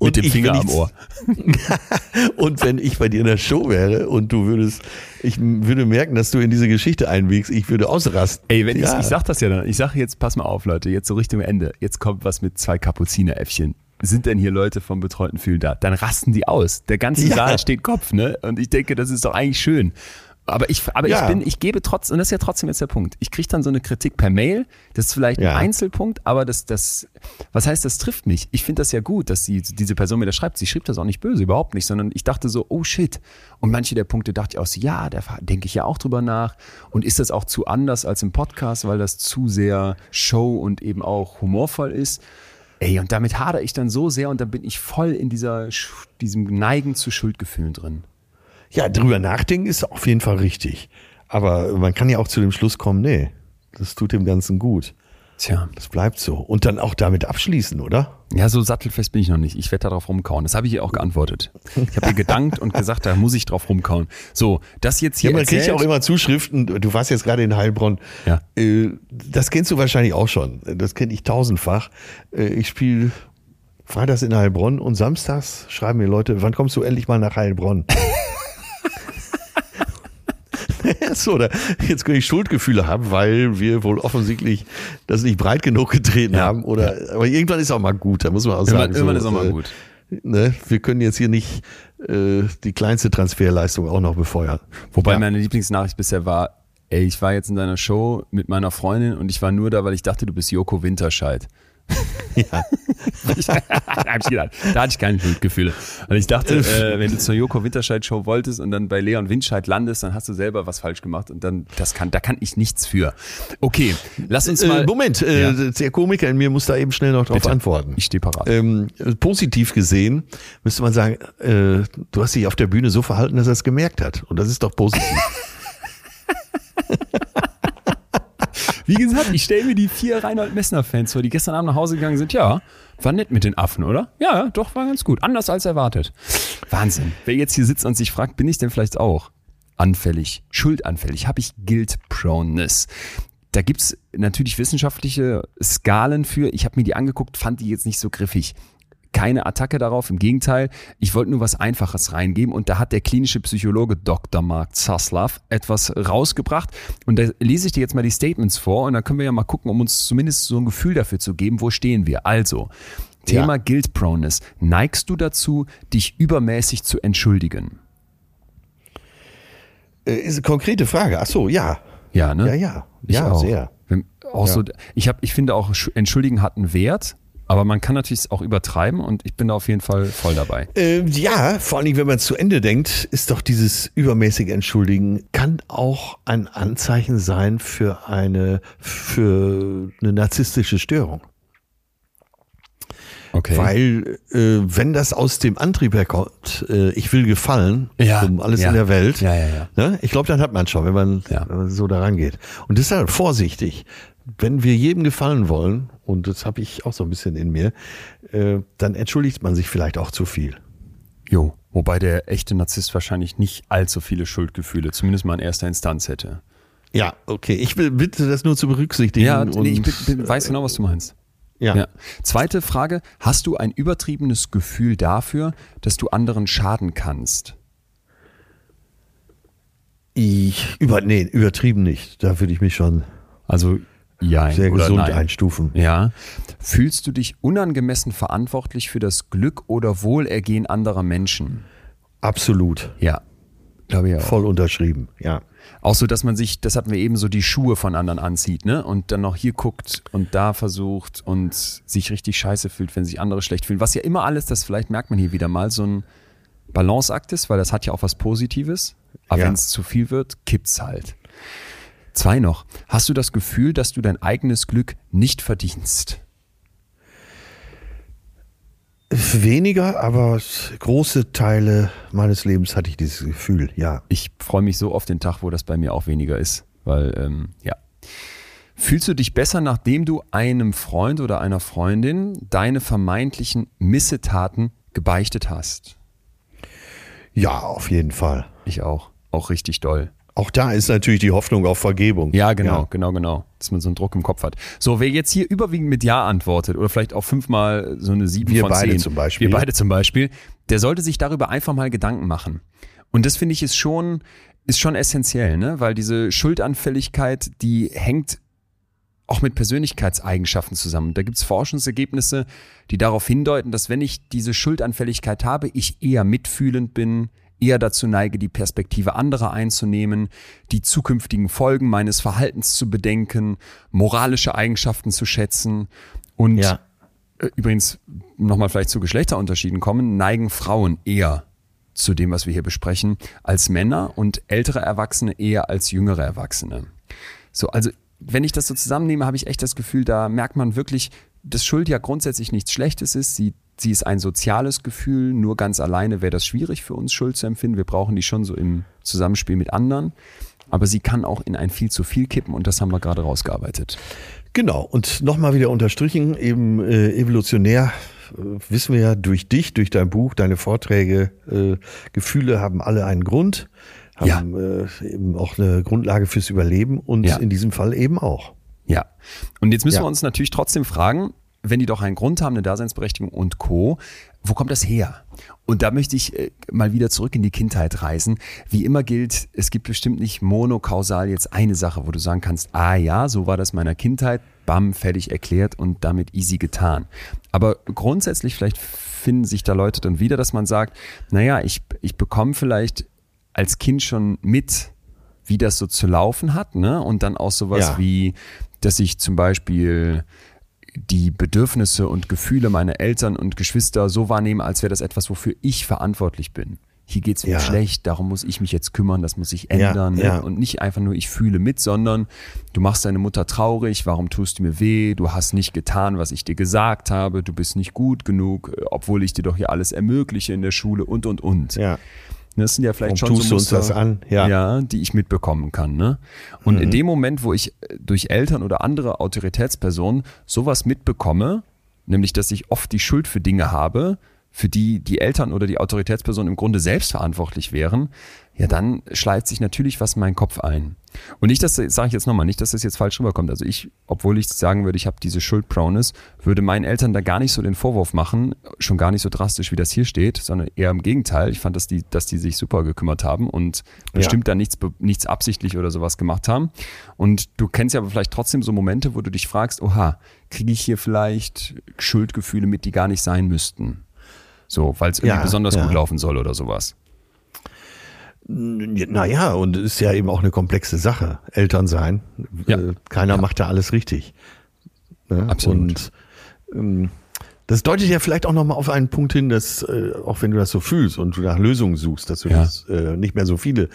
B: mit dem Finger am Ohr.
A: und wenn ich bei dir in der Show wäre und du würdest, ich würde merken, dass du in diese Geschichte einwiegst, ich würde ausrasten.
B: Ey, wenn
A: ja.
B: ich, ich sag das ja dann, ich sage jetzt, pass mal auf, Leute, jetzt so Richtung Ende, jetzt kommt was mit zwei Kapuzineräffchen. Sind denn hier Leute vom betreuten Fühlen da? Dann rasten die aus. Der ganze
A: Ja.
B: Saal steht Kopf, ne? Und ich denke, das ist doch eigentlich schön. Aber ich, aber
A: Ja.
B: ich bin, ich gebe trotzdem, und das ist ja trotzdem jetzt der Punkt. Ich kriege dann so eine Kritik per Mail. Das ist vielleicht
A: Ja.
B: ein Einzelpunkt, aber das, das, was heißt, das trifft mich. Ich finde das ja gut, dass die, diese Person mir das schreibt. Sie schrieb das auch nicht böse, überhaupt nicht, sondern ich dachte so, oh shit. Und manche der Punkte dachte ich auch so, ja, da denke ich ja auch drüber nach. Und ist das auch zu anders als im Podcast, weil das zu sehr Show und eben auch humorvoll ist? Ey, und damit hadere ich dann so sehr und dann bin ich voll in dieser, diesem Neigen zu Schuldgefühlen drin.
A: ja, drüber nachdenken ist auf jeden Fall richtig. Aber man kann ja auch zu dem Schluss kommen, nee, das tut dem Ganzen gut.
B: Tja.
A: Das bleibt so. Und dann auch damit abschließen, oder?
B: Ja, so sattelfest bin ich noch nicht. Ich werde darauf rumkauen. Das habe ich ihr auch geantwortet. Ich habe ihr gedankt und gesagt, da muss ich drauf rumkauen. So, das jetzt hier
A: Ja, man kriegt ja
B: erzählt-
A: auch immer Zuschriften. Du warst jetzt gerade in Heilbronn.
B: Ja.
A: Äh, Das kennst du wahrscheinlich auch schon. Das kenne ich tausendfach. Äh, Ich spiele freitags in Heilbronn und samstags schreiben mir Leute, wann kommst du endlich mal nach Heilbronn? So, oder jetzt könnte ich Schuldgefühle haben, weil wir wohl offensichtlich das nicht breit genug getreten
B: Ja.
A: haben. Oder, aber irgendwann ist auch mal gut, da muss man auch
B: Irgendwann,
A: sagen.
B: irgendwann ist auch mal
A: äh,
B: gut.
A: Ne, wir können jetzt hier nicht äh, die kleinste Transferleistung auch noch befeuern.
B: Wobei
A: Ja.
B: meine Lieblingsnachricht bisher war, ey, ich war jetzt in deiner Show mit meiner Freundin und ich war nur da, weil ich dachte, du bist Joko Winterscheid.
A: Ja.
B: da hatte ich keine Schuldgefühle. Und ich dachte, äh, wenn du zur Joko Winterscheid Show wolltest und dann bei Leon Winscheid landest, dann hast du selber was falsch gemacht und dann, das kann, da kann ich nichts für. Okay, lass uns mal.
A: Äh, Moment, äh,
B: Ja.
A: der Komiker in mir muss da eben schnell noch drauf
B: Bitte.
A: antworten.
B: Ich stehe parat.
A: Ähm, positiv gesehen müsste man sagen, äh, du hast dich auf der Bühne so verhalten, dass er es gemerkt hat. Und das ist doch positiv.
B: Wie gesagt, ich stelle mir die vier Reinhold Messner-Fans vor, die gestern Abend nach Hause gegangen sind. Ja, war nett mit den Affen, oder? Ja, doch, war ganz gut. Anders als erwartet. Wahnsinn. Wer jetzt hier sitzt und sich fragt, bin ich denn vielleicht auch anfällig, schuldanfällig? Habe ich Guilt-Proneness? Da gibt's natürlich wissenschaftliche Skalen für. Ich habe mir die angeguckt, fand die jetzt nicht so griffig keine Attacke darauf, im Gegenteil, ich wollte nur was Einfaches reingeben und da hat der klinische Psychologe Dr. Mark Zaslav etwas rausgebracht und da lese ich dir jetzt mal die Statements vor und dann können wir ja mal gucken, um uns zumindest so ein Gefühl dafür zu geben, wo stehen wir. Also, Thema
A: Ja.
B: Guilt Proneness. Neigst du dazu, dich übermäßig zu entschuldigen?
A: äh, ist eine konkrete Frage. Ach so, ja.
B: Ja, ne?
A: Ja, ja.
B: Ich
A: ja,
B: auch.
A: sehr.
B: Auch
A: Ja.
B: so, ich, hab, ich finde auch, Sch- entschuldigen hat einen Wert, aber man kann natürlich auch übertreiben und ich bin da auf jeden Fall voll dabei.
A: Äh, ja, vor allen Dingen, wenn man zu Ende denkt, ist doch dieses übermäßige Entschuldigen, kann auch ein Anzeichen sein für eine, für eine narzisstische Störung.
B: Okay.
A: Weil, äh, wenn das aus dem Antrieb herkommt, äh, ich will gefallen,
B: Ja,
A: um alles
B: ja.
A: in der Welt,
B: Ja.
A: Ne? ich glaube, dann hat man schon, wenn man, wenn man so daran geht. Und deshalb vorsichtig, wenn wir jedem gefallen wollen, und das habe ich auch so ein bisschen in mir, äh, dann entschuldigt man sich vielleicht auch zu viel.
B: Jo, wobei der echte Narzisst wahrscheinlich nicht allzu viele Schuldgefühle, zumindest mal in erster Instanz hätte.
A: Ja, okay. Ich will bitte das nur zu berücksichtigen.
B: Ja,
A: und,
B: nee, ich bin, weiß genau, was du meinst.
A: Ja.
B: Ja. Zweite Frage, hast du ein übertriebenes Gefühl dafür, dass du anderen schaden kannst?
A: Ich, über, nee, übertrieben nicht. Da würde ich mich schon
B: Also ja,
A: sehr gesund
B: nein.
A: einstufen.
B: Ja. Fühlst du dich unangemessen verantwortlich für das Glück oder Wohlergehen anderer Menschen?
A: Absolut.
B: Ja. Glaube ich auch.
A: Voll unterschrieben. Ja.
B: Auch so, dass man sich, das hatten wir eben so, die Schuhe von anderen anzieht, ne? Und dann noch hier guckt und da versucht und sich richtig scheiße fühlt, wenn sich andere schlecht fühlen. Was ja immer alles, das vielleicht merkt man hier wieder mal, so ein Balanceakt ist, weil das hat ja auch was Positives. Aber
A: Ja.
B: wenn es zu viel wird, kippt's halt. Zwei noch. Hast du das Gefühl, dass du dein eigenes Glück nicht verdienst?
A: Weniger, aber große Teile meines Lebens hatte ich dieses Gefühl, ja.
B: Ich freue mich so auf den Tag, wo das bei mir auch weniger ist, weil ähm, ja. Fühlst du dich besser, nachdem du einem Freund oder einer Freundin deine vermeintlichen Missetaten gebeichtet hast?
A: Ja, auf jeden Fall.
B: Ich auch. Auch richtig doll.
A: Auch da ist natürlich die Hoffnung auf Vergebung.
B: Ja, genau, genau, genau. Dass man so einen Druck im Kopf hat. So, wer jetzt hier überwiegend mit Ja antwortet oder vielleicht auch fünfmal so eine sieben
A: Wir
B: von
A: beide
B: zehn,
A: zum Beispiel.
B: Wir beide zum Beispiel, der sollte sich darüber einfach mal Gedanken machen. Und das finde ich ist schon, ist schon essentiell, ne? Weil diese Schuldanfälligkeit, die hängt auch mit Persönlichkeitseigenschaften zusammen. Da gibt es Forschungsergebnisse, die darauf hindeuten, dass wenn ich diese Schuldanfälligkeit habe, ich eher mitfühlend bin, eher dazu neige, die Perspektive anderer einzunehmen, die zukünftigen Folgen meines Verhaltens zu bedenken, moralische Eigenschaften zu schätzen und
A: Ja.
B: äh, übrigens nochmal vielleicht zu Geschlechterunterschieden kommen, neigen Frauen eher zu dem, was wir hier besprechen, als Männer und ältere Erwachsene eher als jüngere Erwachsene. So, also wenn ich das so zusammennehme, habe ich echt das Gefühl, da merkt man wirklich, dass Schuld ja grundsätzlich nichts Schlechtes ist. Sie, sie ist ein soziales Gefühl. Nur ganz alleine wäre das schwierig für uns, Schuld zu empfinden. Wir brauchen die schon so im Zusammenspiel mit anderen. Aber sie kann auch in ein viel zu viel kippen und das haben wir gerade rausgearbeitet.
A: Genau, und nochmal wieder unterstrichen, eben äh, evolutionär äh, wissen wir ja durch dich, durch dein Buch, deine Vorträge, äh, Gefühle haben alle einen Grund, haben äh, eben auch eine Grundlage fürs Überleben und
B: Ja.
A: in diesem Fall eben auch.
B: Ja. Und jetzt müssen
A: Ja.
B: wir uns natürlich trotzdem fragen, wenn die doch einen Grund haben, eine Daseinsberechtigung und Co., wo kommt das her? Und da möchte ich äh, mal wieder zurück in die Kindheit reisen. Wie immer gilt, es gibt bestimmt nicht monokausal jetzt eine Sache, wo du sagen kannst, ah ja, so war das meiner Kindheit, bam, fertig erklärt und damit easy getan. Aber grundsätzlich vielleicht finden sich da Leute dann wieder, dass man sagt, naja, ich, ich bekomme vielleicht als Kind schon mit, wie das so zu laufen hat, ne? Und dann auch sowas
A: Ja.
B: wie, dass ich zum Beispiel die Bedürfnisse und Gefühle meiner Eltern und Geschwister so wahrnehme, als wäre das etwas, wofür ich verantwortlich bin. Hier geht's mir
A: Ja.
B: schlecht, darum muss ich mich jetzt kümmern, das muss sich
A: Ja,
B: ändern.
A: ja.
B: Ne? Und nicht einfach nur, ich fühle mit, sondern du machst deine Mutter traurig, warum tust du mir weh, du hast nicht getan, was ich dir gesagt habe, du bist nicht gut genug, äh, obwohl ich dir doch hier alles ermögliche in der Schule und, und, und.
A: Ja.
B: Das sind ja vielleicht
A: Warum
B: schon so Muster,
A: das an? Ja.
B: ja, die ich mitbekommen kann. Ne? Und
A: Mhm.
B: in dem Moment, wo ich äh, durch Eltern oder andere Autoritätspersonen sowas mitbekomme, nämlich dass ich oft die Schuld für Dinge habe, für die die Eltern oder die Autoritätspersonen im Grunde selbst verantwortlich wären, ja, dann schleift sich natürlich was in meinen Kopf ein. Und nicht, dass, sage ich jetzt nochmal, nicht, dass das jetzt falsch rüberkommt. Also ich, obwohl ich sagen würde, ich habe diese Schuldproness, würde meinen Eltern da gar nicht so den Vorwurf machen, schon gar nicht so drastisch, wie das hier steht, sondern eher im Gegenteil. Ich fand, dass die, dass die sich super gekümmert haben und bestimmt da nichts, nichts absichtlich oder sowas gemacht haben. Und du kennst ja aber vielleicht trotzdem so Momente, wo du dich fragst, oha, kriege ich hier vielleicht Schuldgefühle mit, die gar nicht sein müssten? So, weil es irgendwie
A: Ja,
B: besonders
A: ja.
B: gut laufen soll oder sowas.
A: Naja, und es ist ja eben auch eine komplexe Sache, Eltern sein.
B: Ja.
A: Äh, Keiner macht da alles richtig. Ne?
B: Absolut.
A: Und ähm, das deutet ja vielleicht auch nochmal auf einen Punkt hin, dass, äh, auch wenn du das so fühlst und du nach Lösungen suchst, dass du
B: Ja.
A: das, äh, nicht mehr so viele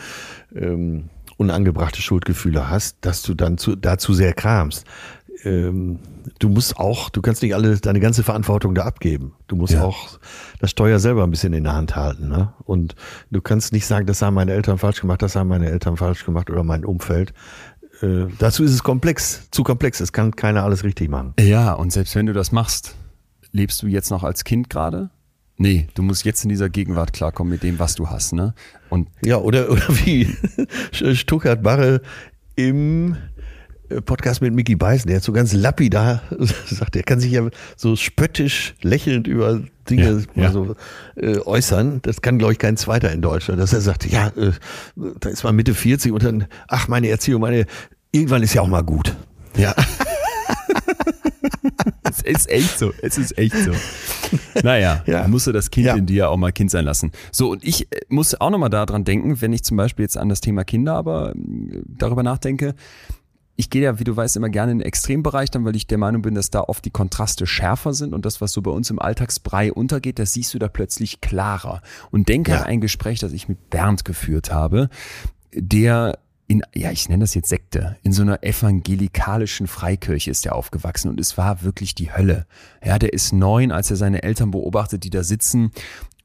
A: ähm, unangebrachte Schuldgefühle hast, dass du dann zu, dazu sehr kramst. Ähm, du musst auch, du kannst nicht alle deine ganze Verantwortung da abgeben. Du musst
B: Ja.
A: auch das Steuer selber ein bisschen in der Hand halten. Ne? Und du kannst nicht sagen, das haben meine Eltern falsch gemacht, das haben meine Eltern falsch gemacht oder mein Umfeld. Äh, dazu ist es komplex, zu komplex. Es kann keiner alles richtig machen.
B: Ja, und selbst wenn du das machst, lebst du jetzt noch als Kind gerade? Nee, du musst jetzt in dieser Gegenwart klarkommen mit dem, was du hast, ne? Und
A: Ja, oder, oder wie Stuttgart Barre im Podcast mit Mickey Beißen, der hat so ganz lapidar sagt, er kann sich ja so spöttisch lächelnd über Dinge
B: Ja, ja.
A: So, äh, äußern. Das kann, glaube ich, kein Zweiter in Deutschland. Dass er sagt, ja, äh, da ist man Mitte 40 und dann, ach, meine Erziehung, meine, irgendwann ist ja auch mal gut. Ja.
B: Es ist echt so. Es ist echt so. Naja,
A: Ja.
B: musste das Kind
A: Ja.
B: in dir auch mal Kind sein lassen. So, und ich äh, muss auch nochmal daran denken, wenn ich zum Beispiel jetzt an das Thema Kinder aber äh, darüber nachdenke, ich gehe ja, wie du weißt, immer gerne in den Extrembereich, dann, weil ich der Meinung bin, dass da oft die Kontraste schärfer sind und das, was so bei uns im Alltagsbrei untergeht, das siehst du da plötzlich klarer. Und denke
A: Ja.
B: an ein Gespräch, das ich mit Bernd geführt habe, der in, ja, ich nenne das jetzt Sekte, in so einer evangelikalischen Freikirche ist er aufgewachsen und es war wirklich die Hölle. Ja, der ist neun, als er seine Eltern beobachtet, die da sitzen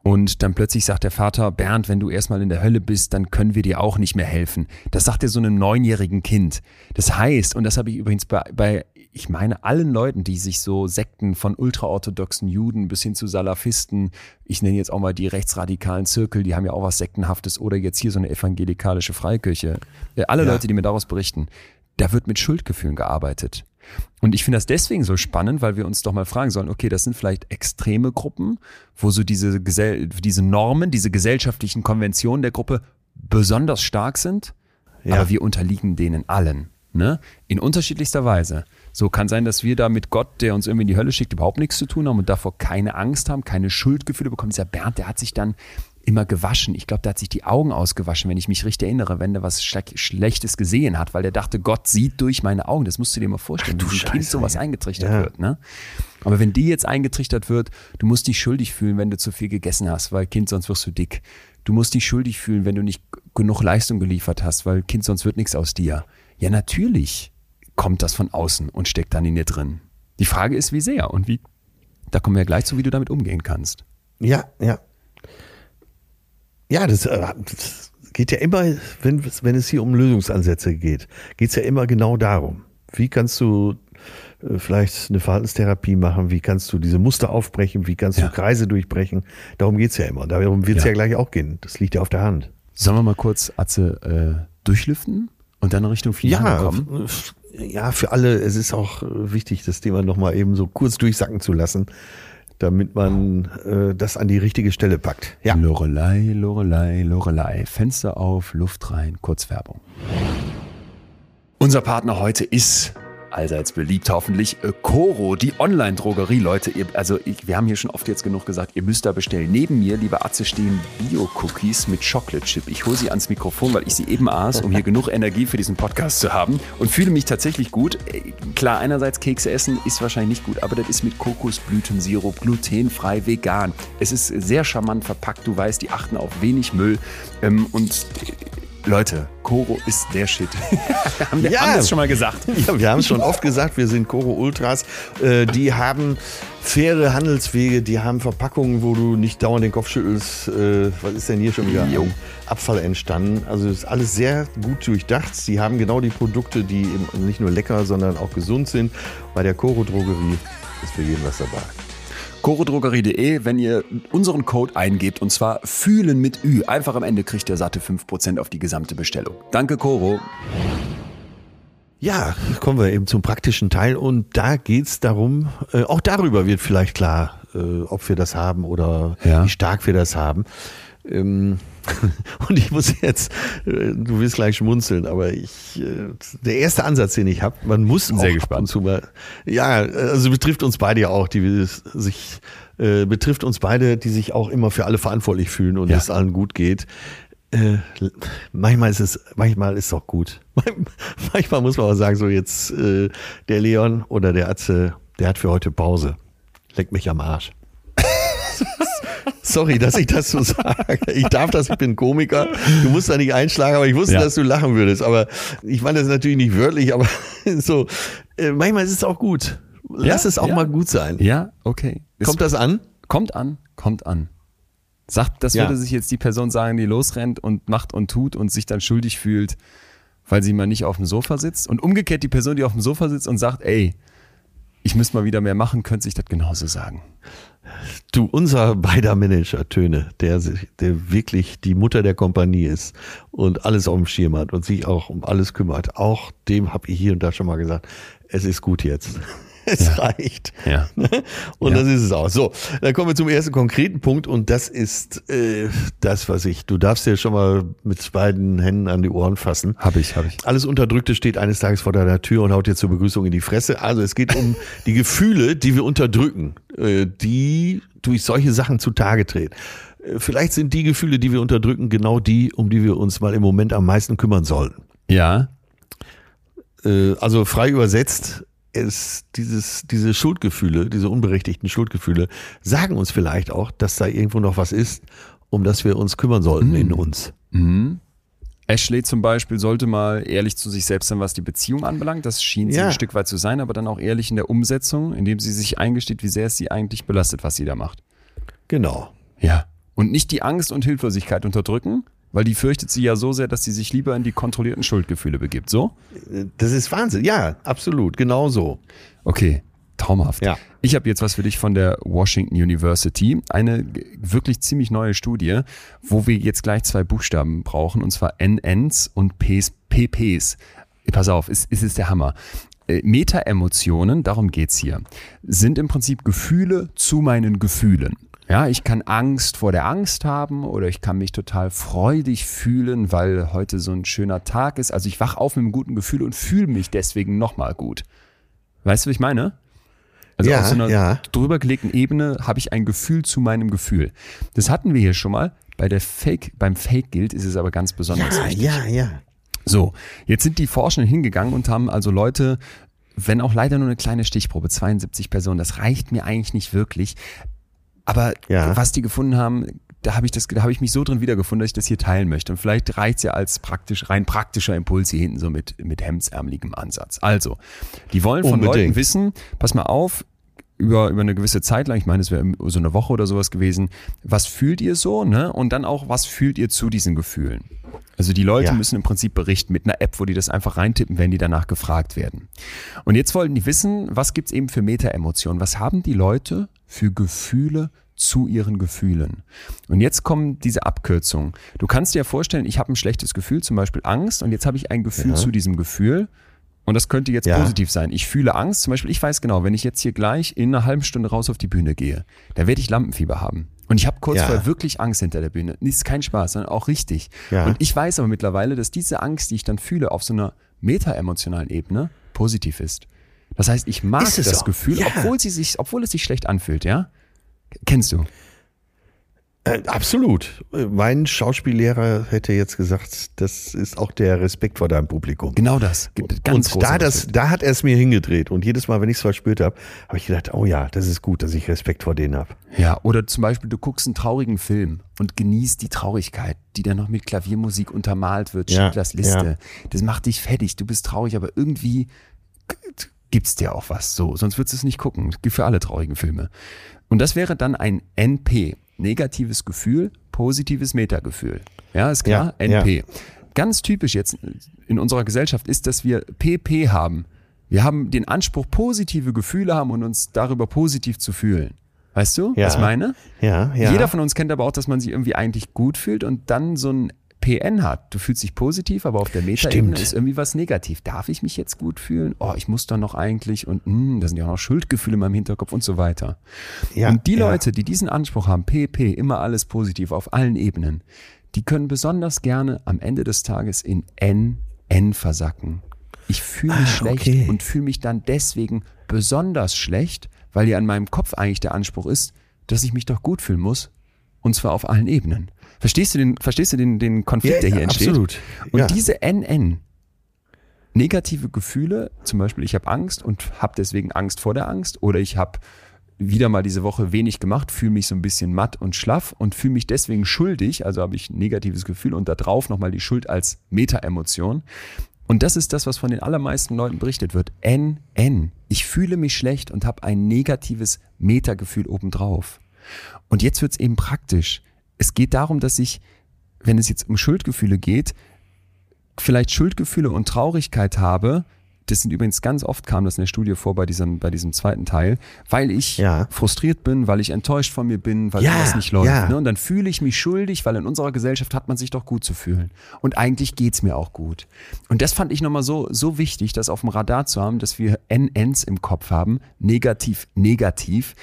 B: und dann plötzlich sagt der Vater, Bernd, wenn du erstmal in der Hölle bist, dann können wir dir auch nicht mehr helfen. Das sagt er so einem neunjährigen Kind. Das heißt, und das habe ich übrigens bei, bei ich meine, allen Leuten, die sich so Sekten von ultraorthodoxen Juden bis hin zu Salafisten, ich nenne jetzt auch mal die rechtsradikalen Zirkel, die haben ja auch was Sektenhaftes oder jetzt hier so eine evangelikalische Freikirche. Äh, Alle
A: Ja.
B: Leute, die mir daraus berichten, da wird mit Schuldgefühlen gearbeitet. Und ich finde das deswegen so spannend, weil wir uns doch mal fragen sollen, okay, das sind vielleicht extreme Gruppen, wo so diese, Gesell diese Normen, diese gesellschaftlichen Konventionen der Gruppe besonders stark sind,
A: Ja.
B: aber wir unterliegen denen allen. Ne? In unterschiedlichster Weise. So kann sein, dass wir da mit Gott, der uns irgendwie in die Hölle schickt, überhaupt nichts zu tun haben und davor keine Angst haben, keine Schuldgefühle bekommen. Dieser Bernd, der hat sich dann immer gewaschen. Ich glaube, der hat sich die Augen ausgewaschen, wenn ich mich richtig erinnere, wenn der was Schle- Schlechtes gesehen hat, weil der dachte, Gott sieht durch meine Augen. Das musst du dir mal vorstellen,
A: Ach du
B: wie diesem Kind
A: Scheiße,
B: sowas
A: ja.
B: eingetrichtert
A: Ja.
B: wird. Ne? Aber wenn die jetzt eingetrichtert wird, du musst dich schuldig fühlen, wenn du zu viel gegessen hast, weil Kind, sonst wirst du dick. Du musst dich schuldig fühlen, wenn du nicht genug Leistung geliefert hast, weil Kind, sonst wird nichts aus dir. Ja, natürlich kommt das von außen und steckt dann in dir drin. Die Frage ist, wie sehr und wie, da kommen wir ja gleich zu, wie du damit umgehen kannst.
A: Ja, ja. Ja, das, äh, das geht ja immer, wenn, wenn es hier um Lösungsansätze geht, geht es ja immer genau darum. Wie kannst du äh, vielleicht eine Verhaltenstherapie machen? Wie kannst du diese Muster aufbrechen? Wie kannst
B: Ja.
A: du Kreise durchbrechen? Darum geht's ja immer. Darum wird's
B: Ja.
A: ja. gleich auch gehen. Das liegt ja auf der Hand.
B: Sollen wir mal kurz, Atze, äh, durchlüften und dann Richtung Finale kommen?
A: f- ja, für alle. Es ist auch äh, wichtig, das Thema nochmal eben so kurz durchsacken zu lassen, damit man äh, das an die richtige Stelle packt. Ja.
B: Lorelei, Lorelei, Lorelei. Fenster auf, Luft rein, Kurzwerbung. Unser Partner heute ist allseits beliebt hoffentlich äh, Coro, die Online-Drogerie. Leute, ihr, also ich, wir haben hier schon oft jetzt genug gesagt, ihr müsst da bestellen. Neben mir, liebe Atze, stehen Bio-Cookies mit Chocolate-Chip. Ich hole sie ans Mikrofon, weil ich sie eben aß, um hier genug Energie für diesen Podcast zu haben und fühle mich tatsächlich gut. Äh, Klar, einerseits Kekse essen ist wahrscheinlich nicht gut, aber das ist mit Kokosblütensirup, glutenfrei, vegan. Es ist sehr charmant verpackt. Du weißt, die achten auf wenig Müll ähm, und Leute, Koro ist der Shit. haben wir
A: Ja.
B: haben das schon mal gesagt.
A: Ja, wir haben es schon oft gesagt, wir sind Koro Ultras. Äh, die haben faire Handelswege, die haben Verpackungen, wo du nicht dauernd den Kopf schüttelst. Äh, was ist denn hier schon wieder
B: Jo.
A: Abfall entstanden? Also ist alles sehr gut durchdacht. Sie haben genau die Produkte, die eben nicht nur lecker, sondern auch gesund sind. Bei der Koro Drogerie ist für jeden was dabei.
B: Chorodrogerie.de, wenn ihr unseren Code eingebt und zwar fühlen mit Ü, einfach am Ende kriegt ihr satte 5% auf die gesamte Bestellung. Danke Coro.
A: Ja, kommen wir eben zum praktischen Teil und da geht's darum, äh, auch darüber wird vielleicht klar, äh, ob wir das haben oder
B: Ja.
A: wie stark wir das haben. Ähm, und ich muss jetzt, äh, du wirst gleich schmunzeln, aber ich, äh, der erste Ansatz, den ich habe, man muss
B: Bin
A: auch
B: sehr
A: ab
B: gespannt.
A: und zu mal, ja, also betrifft uns beide ja auch, die sich, äh, betrifft uns beide, die sich auch immer für alle verantwortlich fühlen und
B: Ja.
A: es allen gut geht. Äh, manchmal ist es, manchmal ist es auch gut. manchmal muss man auch sagen, so jetzt äh, der Leon oder der Atze, der hat für heute Pause. Leck mich am Arsch. Sorry, dass ich das so sage. Ich darf das, ich bin Komiker. Du musst da nicht einschlagen, aber ich wusste,
B: Ja.
A: dass du lachen würdest. Aber ich meine das natürlich nicht wörtlich, aber so, äh, manchmal ist es auch gut. Lass
B: Ja,
A: es auch
B: ja.
A: mal gut sein.
B: Ja, okay.
A: Kommt das an?
B: kommt an, kommt an. Sagt, das würde sich jetzt die Person sagen, die losrennt und macht und tut und sich dann schuldig fühlt, weil sie mal nicht auf dem Sofa sitzt. Und umgekehrt die Person, die auf dem Sofa sitzt und sagt, ey, ich müsste mal wieder mehr machen, könnte sich das genauso sagen.
A: Du, unser beider Manager Töne, der, der wirklich die Mutter der Kompanie ist und alles auf dem Schirm hat und sich auch um alles kümmert, auch dem habe ich hier und da schon mal gesagt, es ist gut jetzt. Es ja. reicht.
B: Ja.
A: Und ja. das ist es auch. So, dann kommen wir zum ersten konkreten Punkt und das ist äh, das, was ich. Du darfst dir schon mal mit beiden Händen an die Ohren fassen.
B: Habe ich, habe ich.
A: Alles Unterdrückte steht eines Tages vor deiner Tür und haut dir zur Begrüßung in die Fresse. Also es geht um die Gefühle, die wir unterdrücken, äh, die durch solche Sachen zutage treten. Äh, vielleicht sind die Gefühle, die wir unterdrücken, genau die, um die wir uns mal im Moment am meisten kümmern sollten.
B: Ja.
A: Äh, also frei übersetzt, ist dieses, diese Schuldgefühle, diese unberechtigten Schuldgefühle, sagen uns vielleicht auch, dass da irgendwo noch was ist, um das wir uns kümmern sollten mhm. in uns.
B: Mhm. Ashley zum Beispiel sollte mal ehrlich zu sich selbst sein, was die Beziehung anbelangt. Das schien sie ja. ein Stück weit zu sein, aber dann auch ehrlich in der Umsetzung, indem sie sich eingesteht, wie sehr es sie eigentlich belastet, was sie da macht.
A: Genau.
B: Ja. Und nicht die Angst und Hilflosigkeit unterdrücken, weil die fürchtet sie ja so sehr, dass sie sich lieber in die kontrollierten Schuldgefühle begibt. So?
A: Das ist Wahnsinn. Ja, absolut. Genau so.
B: Okay. Traumhaft.
A: Ja.
B: Ich habe jetzt was für dich von der Washington University. Eine wirklich ziemlich neue Studie, wo wir jetzt gleich zwei Buchstaben brauchen, und zwar NNs und Ps, PPs. Pass auf, es, es ist der Hammer. Äh, Meta-Emotionen, darum geht's hier, sind im Prinzip Gefühle zu meinen Gefühlen. Ja, ich kann Angst vor der Angst haben oder ich kann mich total freudig fühlen, weil heute so ein schöner Tag ist. Also ich wach auf mit einem guten Gefühl und fühle mich deswegen nochmal gut. Weißt du, was ich meine? Also
A: ja,
B: auf so einer
A: ja.
B: drüber gelegten Ebene habe ich ein Gefühl zu meinem Gefühl. Das hatten wir hier schon mal. Bei der Fake, beim Fake-Guild ist es aber ganz besonders
A: ja,
B: wichtig.
A: Ja, ja.
B: So, jetzt sind die Forschenden hingegangen und haben also Leute wenn auch leider nur eine kleine Stichprobe, 72 Personen, das reicht mir eigentlich nicht wirklich, aber ja. was die gefunden haben, da habe ich das, da habe ich mich so drin wiedergefunden, dass ich das hier teilen möchte. Und vielleicht reicht's ja als praktisch, rein praktischer Impuls hier hinten so mit, mit hemdsärmeligem Ansatz. Also, die wollen von Unbedingt. Leuten wissen, pass mal auf, über, über eine gewisse Zeit lang, ich meine, es wäre so eine Woche oder sowas gewesen, was fühlt ihr so, ne? Und dann auch, was fühlt ihr zu diesen Gefühlen? Also die Leute ja. müssen im Prinzip berichten mit einer App, wo die das einfach reintippen, wenn die danach gefragt werden. Und jetzt wollten die wissen, was gibt's eben für Meta-Emotionen? Was haben die Leute für Gefühle zu ihren Gefühlen. Und jetzt kommen diese Abkürzungen. Du kannst dir ja vorstellen, ich habe ein schlechtes Gefühl, zum Beispiel Angst, und jetzt habe ich ein Gefühl ja. zu diesem Gefühl. Und das könnte jetzt ja. positiv sein. Ich fühle Angst, zum Beispiel, ich weiß genau, wenn ich jetzt hier gleich in einer halben Stunde raus auf die Bühne gehe, da werde ich Lampenfieber haben. Und ich habe kurz ja. vorher wirklich Angst hinter der Bühne. Ist kein Spaß, sondern auch richtig. Ja. Und ich weiß aber mittlerweile, dass diese Angst, die ich dann fühle, auf so einer meta-emotionalen Ebene positiv ist. Das heißt, ich mag das so? Gefühl, ja. obwohl, sie sich, obwohl es sich schlecht anfühlt, ja. Kennst du?
A: Äh, absolut. Mein Schauspiellehrer hätte jetzt gesagt, das ist auch der Respekt vor deinem Publikum.
B: Genau das.
A: Ganz und da, das, da hat er es mir hingedreht. Und jedes Mal, wenn ich es verspürt habe, habe ich gedacht, oh ja, das ist gut, dass ich Respekt vor denen habe.
B: Ja, oder zum Beispiel, du guckst einen traurigen Film und genießt die Traurigkeit, die dann noch mit Klaviermusik untermalt wird, ja, Schindlers Liste. Ja. Das macht dich fertig. Du bist traurig, aber irgendwie gibt's dir auch was. So, sonst würdest du es nicht gucken. Gilt für alle traurigen Filme. Und das wäre dann ein NP. Negatives Gefühl, positives Metagefühl. Ja, ist klar? Ja, NP. Ja. Ganz typisch jetzt in unserer Gesellschaft ist, dass wir PP haben. Wir haben den Anspruch, positive Gefühle haben und uns darüber positiv zu fühlen. Weißt du,
A: ja.
B: was ich meine?
A: Ja, ja.
B: Jeder von uns kennt aber auch, dass man sich irgendwie eigentlich gut fühlt und dann so ein PN hat. Du fühlst dich positiv, aber auf der Metaebene ist irgendwie was negativ. Darf ich mich jetzt gut fühlen? Oh, ich muss doch noch eigentlich und mh, hm, da sind ja auch noch Schuldgefühle in meinem Hinterkopf und so weiter. Ja, und die ja. Leute, die diesen Anspruch haben, PP, immer alles positiv auf allen Ebenen, die können besonders gerne am Ende des Tages in N, N versacken. Ich fühle mich ah, schlecht okay. und fühle mich dann deswegen besonders schlecht, weil ja in meinem Kopf eigentlich der Anspruch ist, dass ich mich doch gut fühlen muss. Und zwar auf allen Ebenen. Verstehst du den, verstehst du den, den Konflikt, ja, der hier entsteht?
A: Absolut.
B: Und ja. diese NN, negative Gefühle, zum Beispiel ich habe Angst und habe deswegen Angst vor der Angst oder ich habe wieder mal diese Woche wenig gemacht, fühle mich so ein bisschen matt und schlaff und fühle mich deswegen schuldig, also habe ich ein negatives Gefühl und da drauf nochmal die Schuld als Meta-Emotion. Und das ist das, was von den allermeisten Leuten berichtet wird. NN. Ich fühle mich schlecht und habe ein negatives Meta-Gefühl obendrauf. Und jetzt wird es eben praktisch es geht darum, dass ich, wenn es jetzt um Schuldgefühle geht, vielleicht Schuldgefühle und Traurigkeit habe, das sind übrigens ganz oft kam das in der Studie vor bei diesem, bei diesem zweiten Teil, weil ich
A: Ja.
B: frustriert bin, weil ich enttäuscht von mir bin, weil
A: Ja,
B: irgendwas nicht läuft.
A: ja.
B: Ne? Und dann fühle ich mich schuldig, weil in unserer Gesellschaft hat man sich doch gut zu fühlen. Und eigentlich geht's mir auch gut. Und das fand ich nochmal so, so wichtig, das auf dem Radar zu haben, dass wir NNs im Kopf haben, negativ, negativ,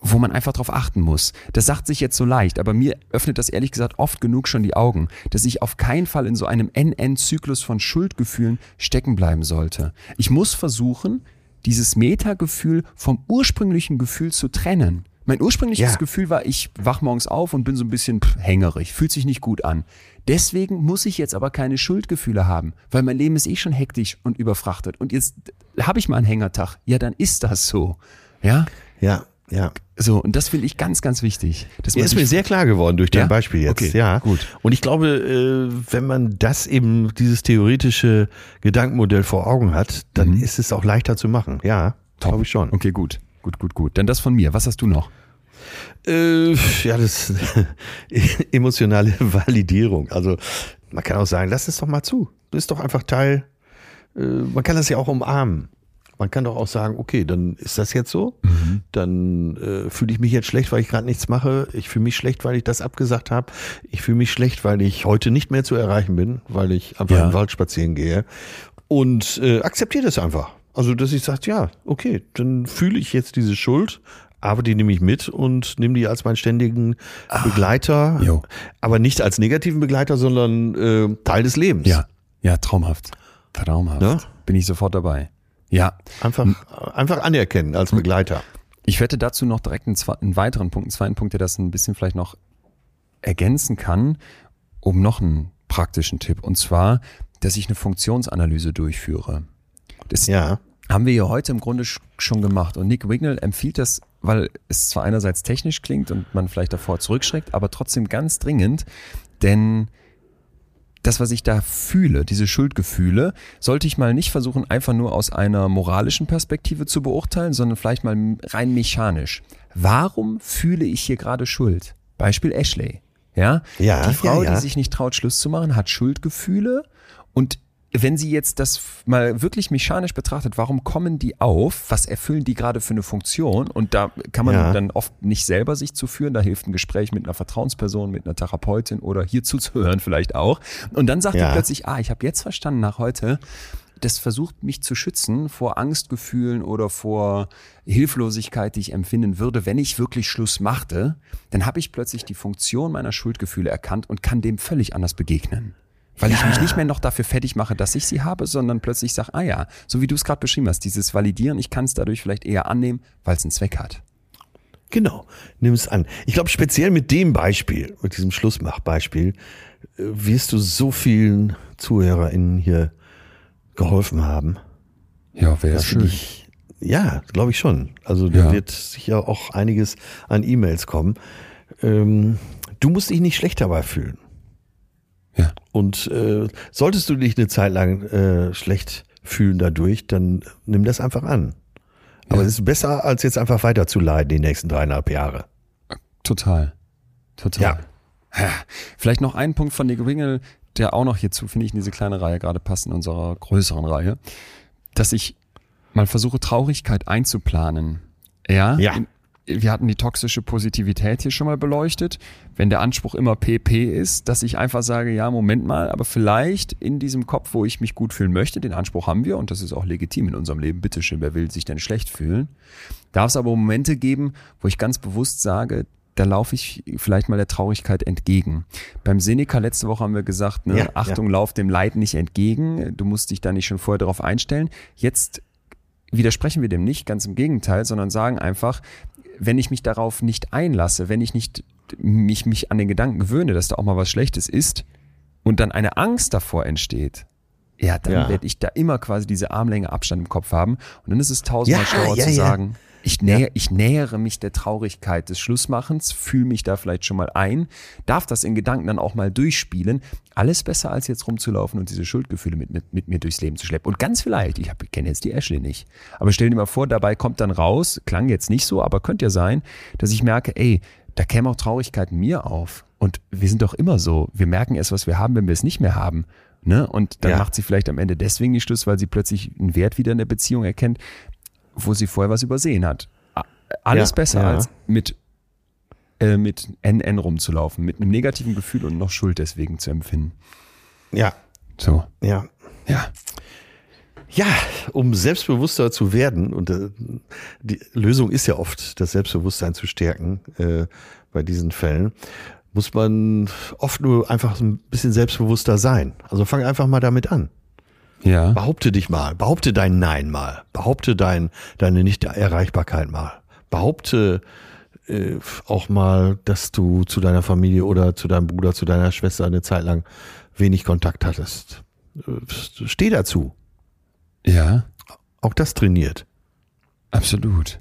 B: wo man einfach drauf achten muss. Das sagt sich jetzt so leicht, aber mir öffnet das ehrlich gesagt oft genug schon die Augen, dass ich auf keinen Fall in so einem NN-Zyklus von Schuldgefühlen stecken bleiben sollte. Ich muss versuchen, dieses Metagefühl vom ursprünglichen Gefühl zu trennen. Mein ursprüngliches
A: Ja.
B: Gefühl war, ich wach morgens auf und bin so ein bisschen pff, hängerig, fühlt sich nicht gut an. Deswegen muss ich jetzt aber keine Schuldgefühle haben, weil mein Leben ist eh schon hektisch und überfrachtet. Und jetzt habe ich mal einen Hängertag. Ja, dann ist das so. Ja,
A: Ja, ja.
B: so, und das finde ich ganz, ganz wichtig.
A: Ja, ist mir sehr klar geworden durch dein
B: Ja?
A: Beispiel jetzt.
B: Okay,
A: ja,
B: gut.
A: Und ich glaube, äh, wenn man das eben, dieses theoretische Gedankenmodell vor Augen hat, dann
B: Mhm.
A: ist es auch leichter zu machen. Ja, glaube ich schon.
B: Okay, gut. Gut, gut, gut. Dann das von mir. Was hast du noch?
A: Äh, ja, das emotionale Validierung. Also man kann auch sagen, lass es doch mal zu. Das ist doch einfach Teil. Äh, man kann das ja auch umarmen. Man kann doch auch sagen, okay, dann ist das jetzt so. Dann äh, fühle ich mich jetzt schlecht, weil ich gerade nichts mache. Ich fühle mich schlecht, weil ich das abgesagt habe. Ich fühle mich schlecht, weil ich heute nicht mehr zu erreichen bin, weil ich einfach
B: Ja.
A: im Wald spazieren gehe. Und äh, akzeptiere das einfach. Also, dass ich sage, ja, okay, dann fühle ich jetzt diese Schuld, aber die nehme ich mit und nehme die als meinen ständigen Begleiter,
B: jo.
A: aber nicht als negativen Begleiter, sondern äh, Teil des Lebens.
B: Ja, ja, traumhaft. Traumhaft.
A: Ja?
B: Bin ich sofort dabei. Ja,
A: Einfach, einfach anerkennen als Begleiter.
B: ich wette dazu noch direkt einen, zwe- einen weiteren Punkt, einen zweiten Punkt, der das ein bisschen vielleicht noch ergänzen kann, um noch einen praktischen Tipp. Und zwar, dass ich eine Funktionsanalyse durchführe. Das
A: Ja.
B: haben wir ja heute im Grunde sch- schon gemacht. Und Nick Wignall empfiehlt das, weil es zwar einerseits technisch klingt und man vielleicht davor zurückschreckt, aber trotzdem ganz dringend, denn das, was ich da fühle, diese Schuldgefühle, sollte ich mal nicht versuchen, einfach nur aus einer moralischen Perspektive zu beurteilen, sondern vielleicht mal rein mechanisch. Warum fühle ich hier gerade Schuld? Beispiel Ashley. Ja,
A: Ja,
B: die Frau,
A: ja, ja.
B: die sich nicht traut, Schluss zu machen, hat Schuldgefühle und wenn sie jetzt das mal wirklich mechanisch betrachtet, warum kommen die auf? Was erfüllen die gerade für eine Funktion? Und da kann man
A: Ja.
B: dann oft nicht selber sich zu führen. Da hilft ein Gespräch mit einer Vertrauensperson, mit einer Therapeutin oder hier zuzuhören vielleicht auch. Und dann sagt
A: Ja.
B: plötzlich, ah, ich habe jetzt verstanden nach heute, das versucht mich zu schützen vor Angstgefühlen oder vor Hilflosigkeit, die ich empfinden würde, wenn ich wirklich Schluss machte, dann habe ich plötzlich die Funktion meiner Schuldgefühle erkannt und kann dem völlig anders begegnen. Weil ich mich nicht mehr noch dafür fertig mache, dass ich sie habe, sondern plötzlich sage, ah ja, so wie du es gerade beschrieben hast, dieses Validieren, ich kann es dadurch vielleicht eher annehmen, weil es einen Zweck hat.
A: Genau, nimm es an. Ich glaube, speziell mit dem Beispiel, mit diesem Schlussmachbeispiel, äh, wirst du so vielen ZuhörerInnen hier geholfen haben.
B: Ja, wäre
A: Das finde Ich, ja, glaube ich schon. Also da
B: Ja.
A: wird sicher auch einiges an E-Mails kommen. Ähm, du musst dich nicht schlecht dabei fühlen.
B: Ja.
A: Und äh, solltest du dich eine Zeit lang äh, schlecht fühlen dadurch, dann nimm das einfach an. Aber
B: Ja.
A: es ist besser, als jetzt einfach weiter zu leiden die nächsten dreieinhalb Jahre.
B: Total. Total.
A: Ja.
B: Ja. Vielleicht noch ein Punkt von Nick Wingle, der auch noch hierzu, finde ich, in diese kleine Reihe gerade passt, in unserer größeren Reihe, dass ich mal versuche, Traurigkeit einzuplanen. Ja.
A: Ja.
B: In- Wir hatten die toxische Positivität hier schon mal beleuchtet. Wenn der Anspruch immer PP ist, dass ich einfach sage, ja, Moment mal, aber vielleicht in diesem Kopf, wo ich mich gut fühlen möchte, den Anspruch haben wir und das ist auch legitim in unserem Leben. Bitteschön, wer will sich denn schlecht fühlen? Darf es aber Momente geben, wo ich ganz bewusst sage, da laufe ich vielleicht mal der Traurigkeit entgegen. Beim Seneca letzte Woche haben wir gesagt, ne,
A: Ja,
B: Achtung, lauf dem Leid nicht entgegen. Du musst dich da nicht schon vorher darauf einstellen. Jetzt widersprechen wir dem nicht, ganz im Gegenteil, sondern sagen einfach, wenn ich mich darauf nicht einlasse, wenn ich nicht mich, mich an den Gedanken gewöhne, dass da auch mal was Schlechtes ist und dann eine Angst davor entsteht, ja, dann
A: Ja.
B: werde ich da immer quasi diese Armlänge Abstand im Kopf haben und dann ist es tausendmal
A: Ja,
B: schlauer
A: ja,
B: zu sagen, ich, nähe, ich nähere mich der Traurigkeit des Schlussmachens, fühle mich da vielleicht schon mal ein, darf das in Gedanken dann auch mal durchspielen. Alles besser, als jetzt rumzulaufen und diese Schuldgefühle mit, mit, mit mir durchs Leben zu schleppen. Und ganz vielleicht, ich, hab- ich kenne jetzt die Ashley nicht, aber stell dir mal vor, dabei kommt dann raus, klang jetzt nicht so, aber könnte ja sein, dass ich merke, ey, da käme auch Traurigkeit in mir auf. Und wir sind doch immer so. Wir merken erst, was wir haben, wenn wir es nicht mehr haben. Und Ne? Und dann
A: Ja.
B: macht sie vielleicht am Ende deswegen die Schluss, weil sie plötzlich einen Wert wieder in der Beziehung erkennt, wo sie vorher was übersehen hat. Alles
A: Ja,
B: besser
A: ja.
B: als mit, äh, mit NN rumzulaufen, mit einem negativen Gefühl und noch Schuld deswegen zu empfinden.
A: Ja,
B: So.
A: ja.
B: Ja.
A: Ja, um selbstbewusster zu werden, und äh, die Lösung ist ja oft, das Selbstbewusstsein zu stärken äh, bei diesen Fällen, muss man oft nur einfach ein bisschen selbstbewusster sein. Also fang einfach mal damit an.
B: Ja.
A: Behaupte dich mal, behaupte dein Nein mal, behaupte dein, deine Nicht-Erreichbarkeit mal, behaupte äh, auch mal, dass du zu deiner Familie oder zu deinem Bruder, zu deiner Schwester eine Zeit lang wenig Kontakt hattest. Äh, Steh dazu.
B: Ja.
A: Auch das trainiert.
B: Absolut.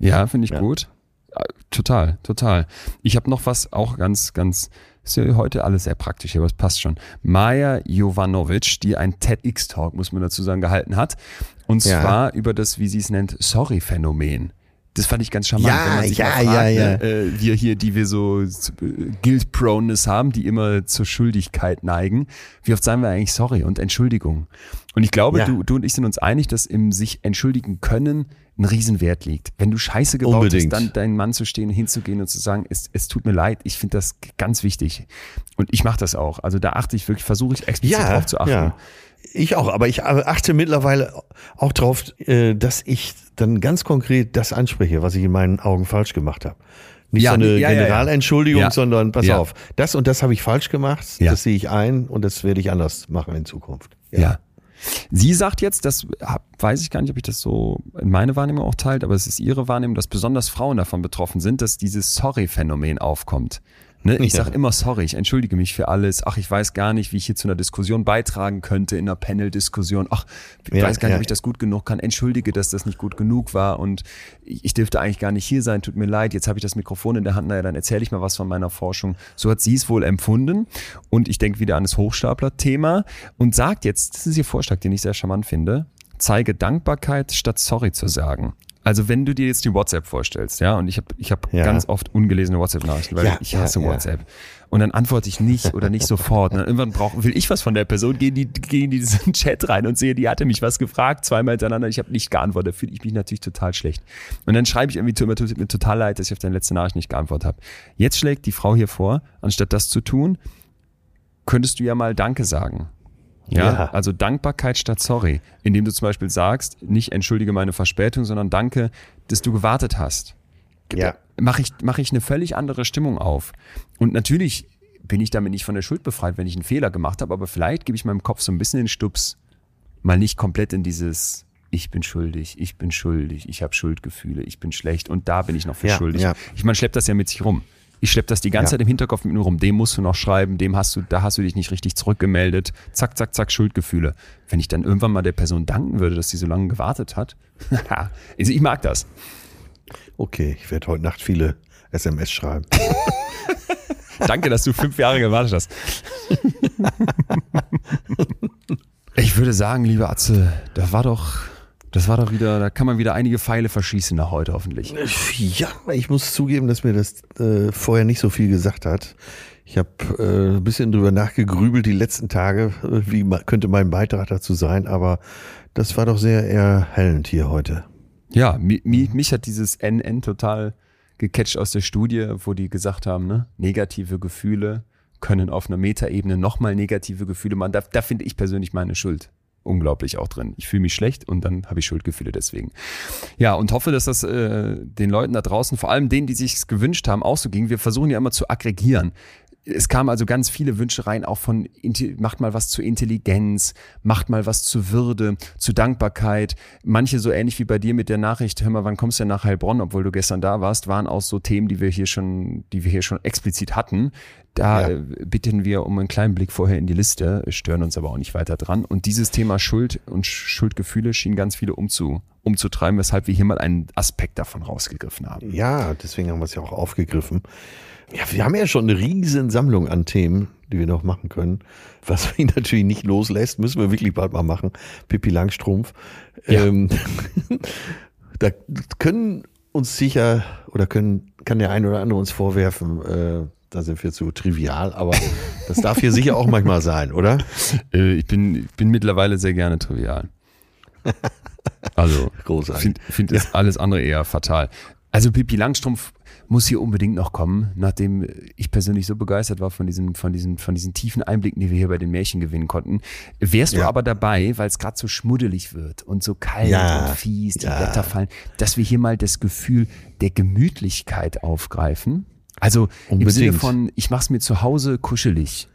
B: Ja, finde ich
A: Ja.
B: gut. Total, total. Ich habe noch was auch ganz, ganz, ist ja heute alles sehr praktisch, aber es passt schon. Maja Jovanovic, die ein TEDx-Talk, muss man dazu sagen, gehalten hat. Und
A: Ja.
B: zwar über das, wie sie es nennt, Sorry-Phänomen. Das fand ich ganz charmant,
A: Ja,
B: wenn man sich
A: ja,
B: fragt,
A: ja, ja.
B: Ne, äh, wir hier, die wir so äh, Guilt-Proneness haben, die immer zur Schuldigkeit neigen. Wie oft sagen wir eigentlich Sorry und Entschuldigung? Und ich glaube,
A: Ja.
B: du, du und ich sind uns einig, dass im sich entschuldigen können ein Riesenwert liegt. Wenn du Scheiße gebaut
A: Unbedingt.
B: hast, dann deinen Mann zu stehen, hinzugehen und zu sagen, es, es tut mir leid, ich finde das ganz wichtig. Und ich mache das auch. Also da achte ich wirklich, versuche ich explizit drauf zu achten.
A: ja. Ich auch, aber ich achte mittlerweile auch darauf, äh, dass ich dann ganz konkret das anspreche, was ich in meinen Augen falsch gemacht habe. Nicht
B: Ja,
A: so eine
B: ja.
A: Generalentschuldigung,
B: Ja.
A: sondern pass auf, das und das habe ich falsch gemacht, das sehe ich ein und das werde ich anders machen in Zukunft.
B: Ja. Sie sagt jetzt, das weiß ich gar nicht, ob ich das so in meine Wahrnehmung auch teilt, aber es ist ihre Wahrnehmung, dass besonders Frauen davon betroffen sind, dass dieses Sorry-Phänomen aufkommt. Ne? Ich
A: Ja.
B: sage immer sorry, ich entschuldige mich für alles. Ach, ich weiß gar nicht, wie ich hier zu einer Diskussion beitragen könnte, in einer Panel-Diskussion. Ach, ich
A: Ja,
B: weiß gar nicht,
A: ja.
B: ob ich das gut genug kann. Entschuldige, dass das nicht gut genug war und ich ich dürfte eigentlich gar nicht hier sein. Tut mir leid, jetzt habe ich das Mikrofon in der Hand. Naja, dann erzähle ich mal was von meiner Forschung. So hat sie es wohl empfunden und ich denke wieder an das Hochstapler-Thema und sagt jetzt, das ist ihr Vorschlag, den ich sehr charmant finde, zeige Dankbarkeit statt sorry zu sagen. Also wenn du dir jetzt die WhatsApp vorstellst, ja, und ich habe ich hab
A: Ja.
B: ganz oft ungelesene WhatsApp-Nachrichten, weil
A: Ja,
B: ich hasse
A: ja.
B: WhatsApp. Und dann antworte ich nicht oder nicht sofort. Und dann irgendwann brauch, will ich was von der Person, gehe in, die, geh in diesen Chat rein und sehe, die hatte mich was gefragt, zweimal hintereinander, ich habe nicht geantwortet, da fühle ich mich natürlich total schlecht. Und dann schreibe ich irgendwie, tut mir, tut mir total leid, dass ich auf deine letzte Nachricht nicht geantwortet habe. Jetzt schlägt die Frau hier vor, anstatt das zu tun, könntest du ja mal Danke sagen. Ja,
A: Ja.
B: also Dankbarkeit statt sorry, indem du zum Beispiel sagst, nicht entschuldige meine Verspätung, sondern danke, dass du gewartet hast.
A: Ja.
B: Mache ich, mache ich eine völlig andere Stimmung auf. Und natürlich bin ich damit nicht von der Schuld befreit, wenn ich einen Fehler gemacht habe, aber vielleicht gebe ich meinem Kopf so ein bisschen den Stups, mal nicht komplett in dieses ich bin schuldig, ich bin schuldig, ich habe Schuldgefühle, ich bin schlecht und da bin ich noch für
A: Ja,
B: schuldig.
A: ja.
B: Ich meine, schleppt das ja mit sich rum. Ich schlepp das die ganze
A: Ja.
B: Zeit im Hinterkopf mit mir rum. Dem musst du noch schreiben, dem hast du, da hast du dich nicht richtig zurückgemeldet. Zack, zack, zack, Schuldgefühle. Wenn ich dann irgendwann mal der Person danken würde, dass sie so lange gewartet hat. also ich mag das.
A: Okay, ich werde heute Nacht viele SMS schreiben.
B: Danke, dass du fünf Jahre gewartet hast. Ich würde sagen, liebe Atze, das war doch, das war doch wieder, da kann man wieder einige Pfeile verschießen nach heute hoffentlich.
A: Ja, ich muss zugeben, dass mir das äh, vorher nicht so viel gesagt hat. Ich habe äh, ein bisschen drüber nachgegrübelt die letzten Tage, äh, wie könnte mein Beitrag dazu sein, aber das war doch sehr erhellend hier heute.
B: Ja, mi, mi, mich hat dieses NN total gecatcht aus der Studie, wo die gesagt haben, ne, negative Gefühle können auf einer Metaebene nochmal negative Gefühle machen. Da, da finde ich persönlich meine Schuld unglaublich auch drin. Ich fühle mich schlecht und dann habe ich Schuldgefühle deswegen. Ja, und hoffe, dass das äh, den Leuten da draußen, vor allem denen, die sich gewünscht haben, auch so ging. Wir versuchen ja immer zu aggregieren. Es kamen also ganz viele Wünsche rein, auch von macht mal was zur Intelligenz, macht mal was zur Würde, zu Dankbarkeit. Manche so ähnlich wie bei dir mit der Nachricht, hör mal, wann kommst du denn nach Heilbronn, obwohl du gestern da warst, waren auch so Themen, die wir hier schon, die wir hier schon explizit hatten. Da
A: Ja.
B: äh, bitten wir um einen kleinen Blick vorher in die Liste, stören uns aber auch nicht weiter dran. Und dieses Thema Schuld und Schuldgefühle schien ganz viele umzu, umzutreiben, weshalb wir hier mal einen Aspekt davon rausgegriffen haben.
A: Ja, deswegen haben wir es ja auch aufgegriffen. Ja, wir haben ja schon eine riesen Sammlung an Themen, die wir noch machen können. Was mich natürlich nicht loslässt, müssen wir wirklich bald mal machen. Pippi Langstrumpf.
B: Ja.
A: Ähm, da können uns sicher oder können, kann der eine oder andere uns vorwerfen, äh, da sind wir zu trivial, aber Das darf hier sicher auch manchmal sein, oder?
B: Äh, ich bin, bin mittlerweile sehr gerne trivial. Also,
A: Großartig.
B: finde find es alles andere eher fatal. Also Pippi Langstrumpf muss hier unbedingt noch kommen, nachdem ich persönlich so begeistert war von diesen, von diesen, von diesen tiefen Einblicken, die wir hier bei den Märchen gewinnen konnten. Wärst du
A: Ja.
B: aber dabei, weil es gerade so schmuddelig wird und so kalt
A: Ja.
B: und fies, die
A: Ja.
B: Blätter fallen, dass wir hier mal das Gefühl der Gemütlichkeit aufgreifen? Also im
A: Unbedingt.
B: Sinne von, ich mach's mir zu Hause kuschelig.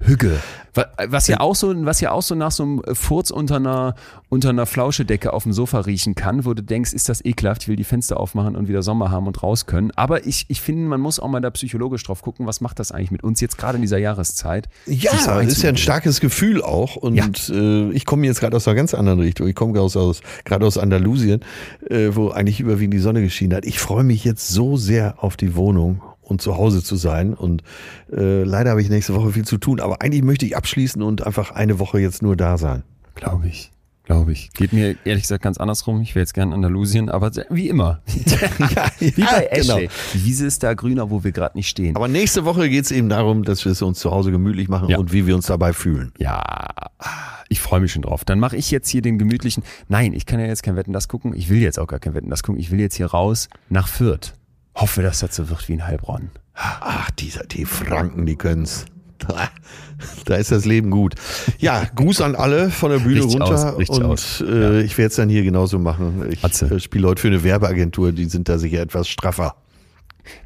B: Hügge. Wa- Was ja auch so, was ja auch so nach so einem Furz unter einer, unter einer Flauschedecke auf dem Sofa riechen kann, wo du denkst, ist das ekelhaft, ich will die Fenster aufmachen und wieder Sommer haben und raus können. Aber ich, ich finde, man muss auch mal da psychologisch drauf gucken, was macht das eigentlich mit uns jetzt gerade in dieser Jahreszeit?
A: Ja, das ist ja ein starkes Gefühl auch. Und äh, ich komme jetzt gerade aus einer ganz anderen Richtung. Ich komme aus, aus, gerade aus Andalusien, äh, wo eigentlich überwiegend die Sonne geschienen hat. Ich freue mich jetzt so sehr auf die Wohnung und zu Hause zu sein. Und äh, leider habe ich nächste Woche viel zu tun. Aber eigentlich möchte ich abschließen und einfach eine Woche jetzt nur da sein.
B: Glaube ich. Glaube ich. Geht mir ehrlich gesagt ganz andersrum. Ich wäre jetzt gern in Andalusien, aber wie immer. wie bei
A: genau.
B: Ashley. Die Wiese ist da grüner, wo wir gerade nicht stehen.
A: Aber nächste Woche geht es eben darum, dass wir es uns zu Hause gemütlich machen
B: Ja.
A: und wie wir uns dabei fühlen.
B: Ja, ich freue mich schon drauf. Dann mache ich jetzt hier den gemütlichen. Nein, ich kann ja jetzt kein Wetten das gucken. Ich will jetzt auch gar kein Wetten das gucken. Ich will jetzt hier raus nach Fürth. Hoffe, dass das so wird wie in Heilbronn.
A: Ach, dieser, die Franken, die können's. Da, da ist das Leben gut. Ja, Gruß an alle von der Bühne
B: Richtig
A: runter.
B: aus, richtig
A: und
B: aus.
A: Äh, ich werde es dann hier genauso machen. Ich äh, spiele heute für eine Werbeagentur, die sind da sicher etwas straffer.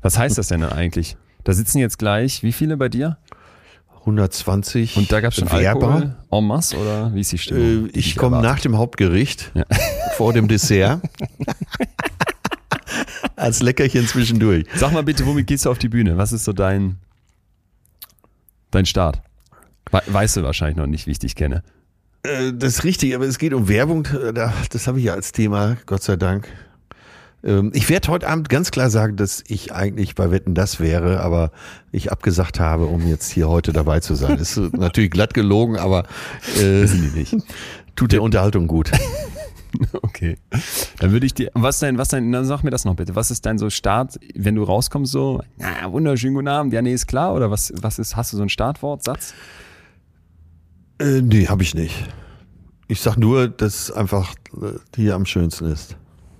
B: Was heißt das denn dann eigentlich? Da sitzen jetzt gleich, wie viele bei dir?
A: 120
B: Und da gab es schon
A: Werber.
B: Alkohol en masse oder wie ist die Stimmung?
A: Äh, ich komme nach dem Hauptgericht, vor dem Dessert. Als Leckerchen zwischendurch.
B: Sag mal bitte, womit gehst du auf die Bühne? Was ist so dein, dein Start? We weißt du wahrscheinlich noch nicht, wie ich dich kenne.
A: Äh, Das ist richtig, aber es geht um Werbung. Da- Das habe ich ja als Thema, Gott sei Dank. Ähm, Ich werde heute Abend ganz klar sagen, dass ich eigentlich bei Wetten das wäre, aber ich abgesagt habe, um jetzt hier heute dabei zu sein. Ist natürlich glatt gelogen, aber äh,
B: Wissen die nicht.
A: tut der Unterhaltung gut.
B: Okay. Dann würde ich dir, was dein, was dein, dann sag mir das noch bitte. Was ist dein so Start, wenn du rauskommst so, na, wunderschönen guten Abend, ja, nee, ist klar, oder was, was ist, hast du so ein Startwort, Satz?
A: Äh, nee, habe ich nicht. Ich sag nur, dass einfach äh, hier am schönsten ist.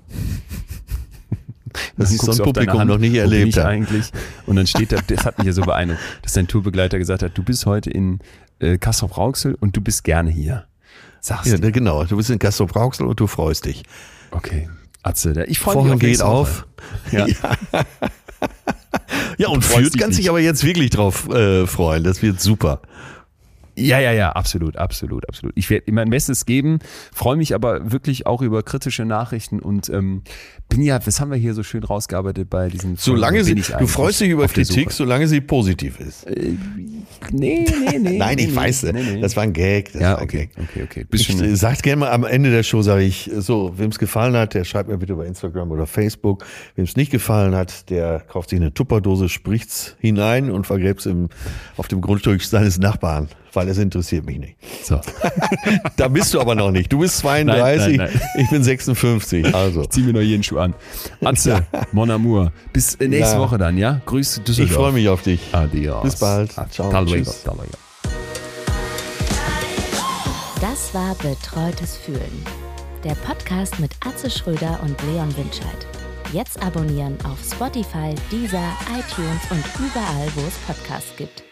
A: Das ist so ein Publikum
B: Hand,
A: noch nicht erlebt
B: ich
A: hat.
B: eigentlich. Und dann steht da, das hat mich ja so beeindruckt, dass dein Tourbegleiter gesagt hat, du bist heute in äh, Kassel-Rauxel und du bist gerne hier. Sagst
A: Ja,
B: du.
A: genau. Du bist in Castro Brauxel und du freust dich.
B: Okay. Atze, der- ich freue mich auf
A: geht auf.
B: Ja.
A: Ja, und
B: freust
A: Fürth kann sich aber jetzt wirklich drauf äh, freuen. Das wird super.
B: Ja, ja, ja, absolut, absolut, absolut. Ich werde mein Bestes geben, freue mich aber wirklich auch über kritische Nachrichten und ähm, bin ja, was haben wir hier so schön rausgearbeitet bei diesem
A: Solange sie,
B: ich
A: du freust dich über Kritik, solange sie positiv ist.
B: Nee, nee, nee.
A: Nein, ich
B: nee,
A: weiß,
B: nee, nee.
A: das war ein Gag. Das
B: ja,
A: war ein
B: okay,
A: Gag.
B: okay, okay.
A: Ich
B: Bisschen,
A: äh, sagt gerne mal am Ende der Show, sage ich, so, wem es gefallen hat, der schreibt mir bitte über Instagram oder Facebook. Wem es nicht gefallen hat, der kauft sich eine Tupperdose, spricht's hinein und vergräbt's im, auf dem Grundstück seines Nachbarn, weil es interessiert mich nicht.
B: so.
A: Da bist du aber noch nicht. Du bist 32,
B: Nein, nein,
A: ich bin 56. Also,
B: Zieh mir noch jeden Schuh an. Atze, Mon Amour. Bis äh, nächste
A: Ja.
B: Woche dann, ja? Grüß Düsseldorf.
A: ich freue mich auf dich.
B: Adios.
A: Bis bald. Ciao.
B: Tal
A: Tschüss.
B: tal.
C: Das war Betreutes Fühlen. Der Podcast mit Atze Schröder und Leon Winscheid. Jetzt abonnieren auf Spotify, Deezer, iTunes und überall, wo es Podcasts gibt.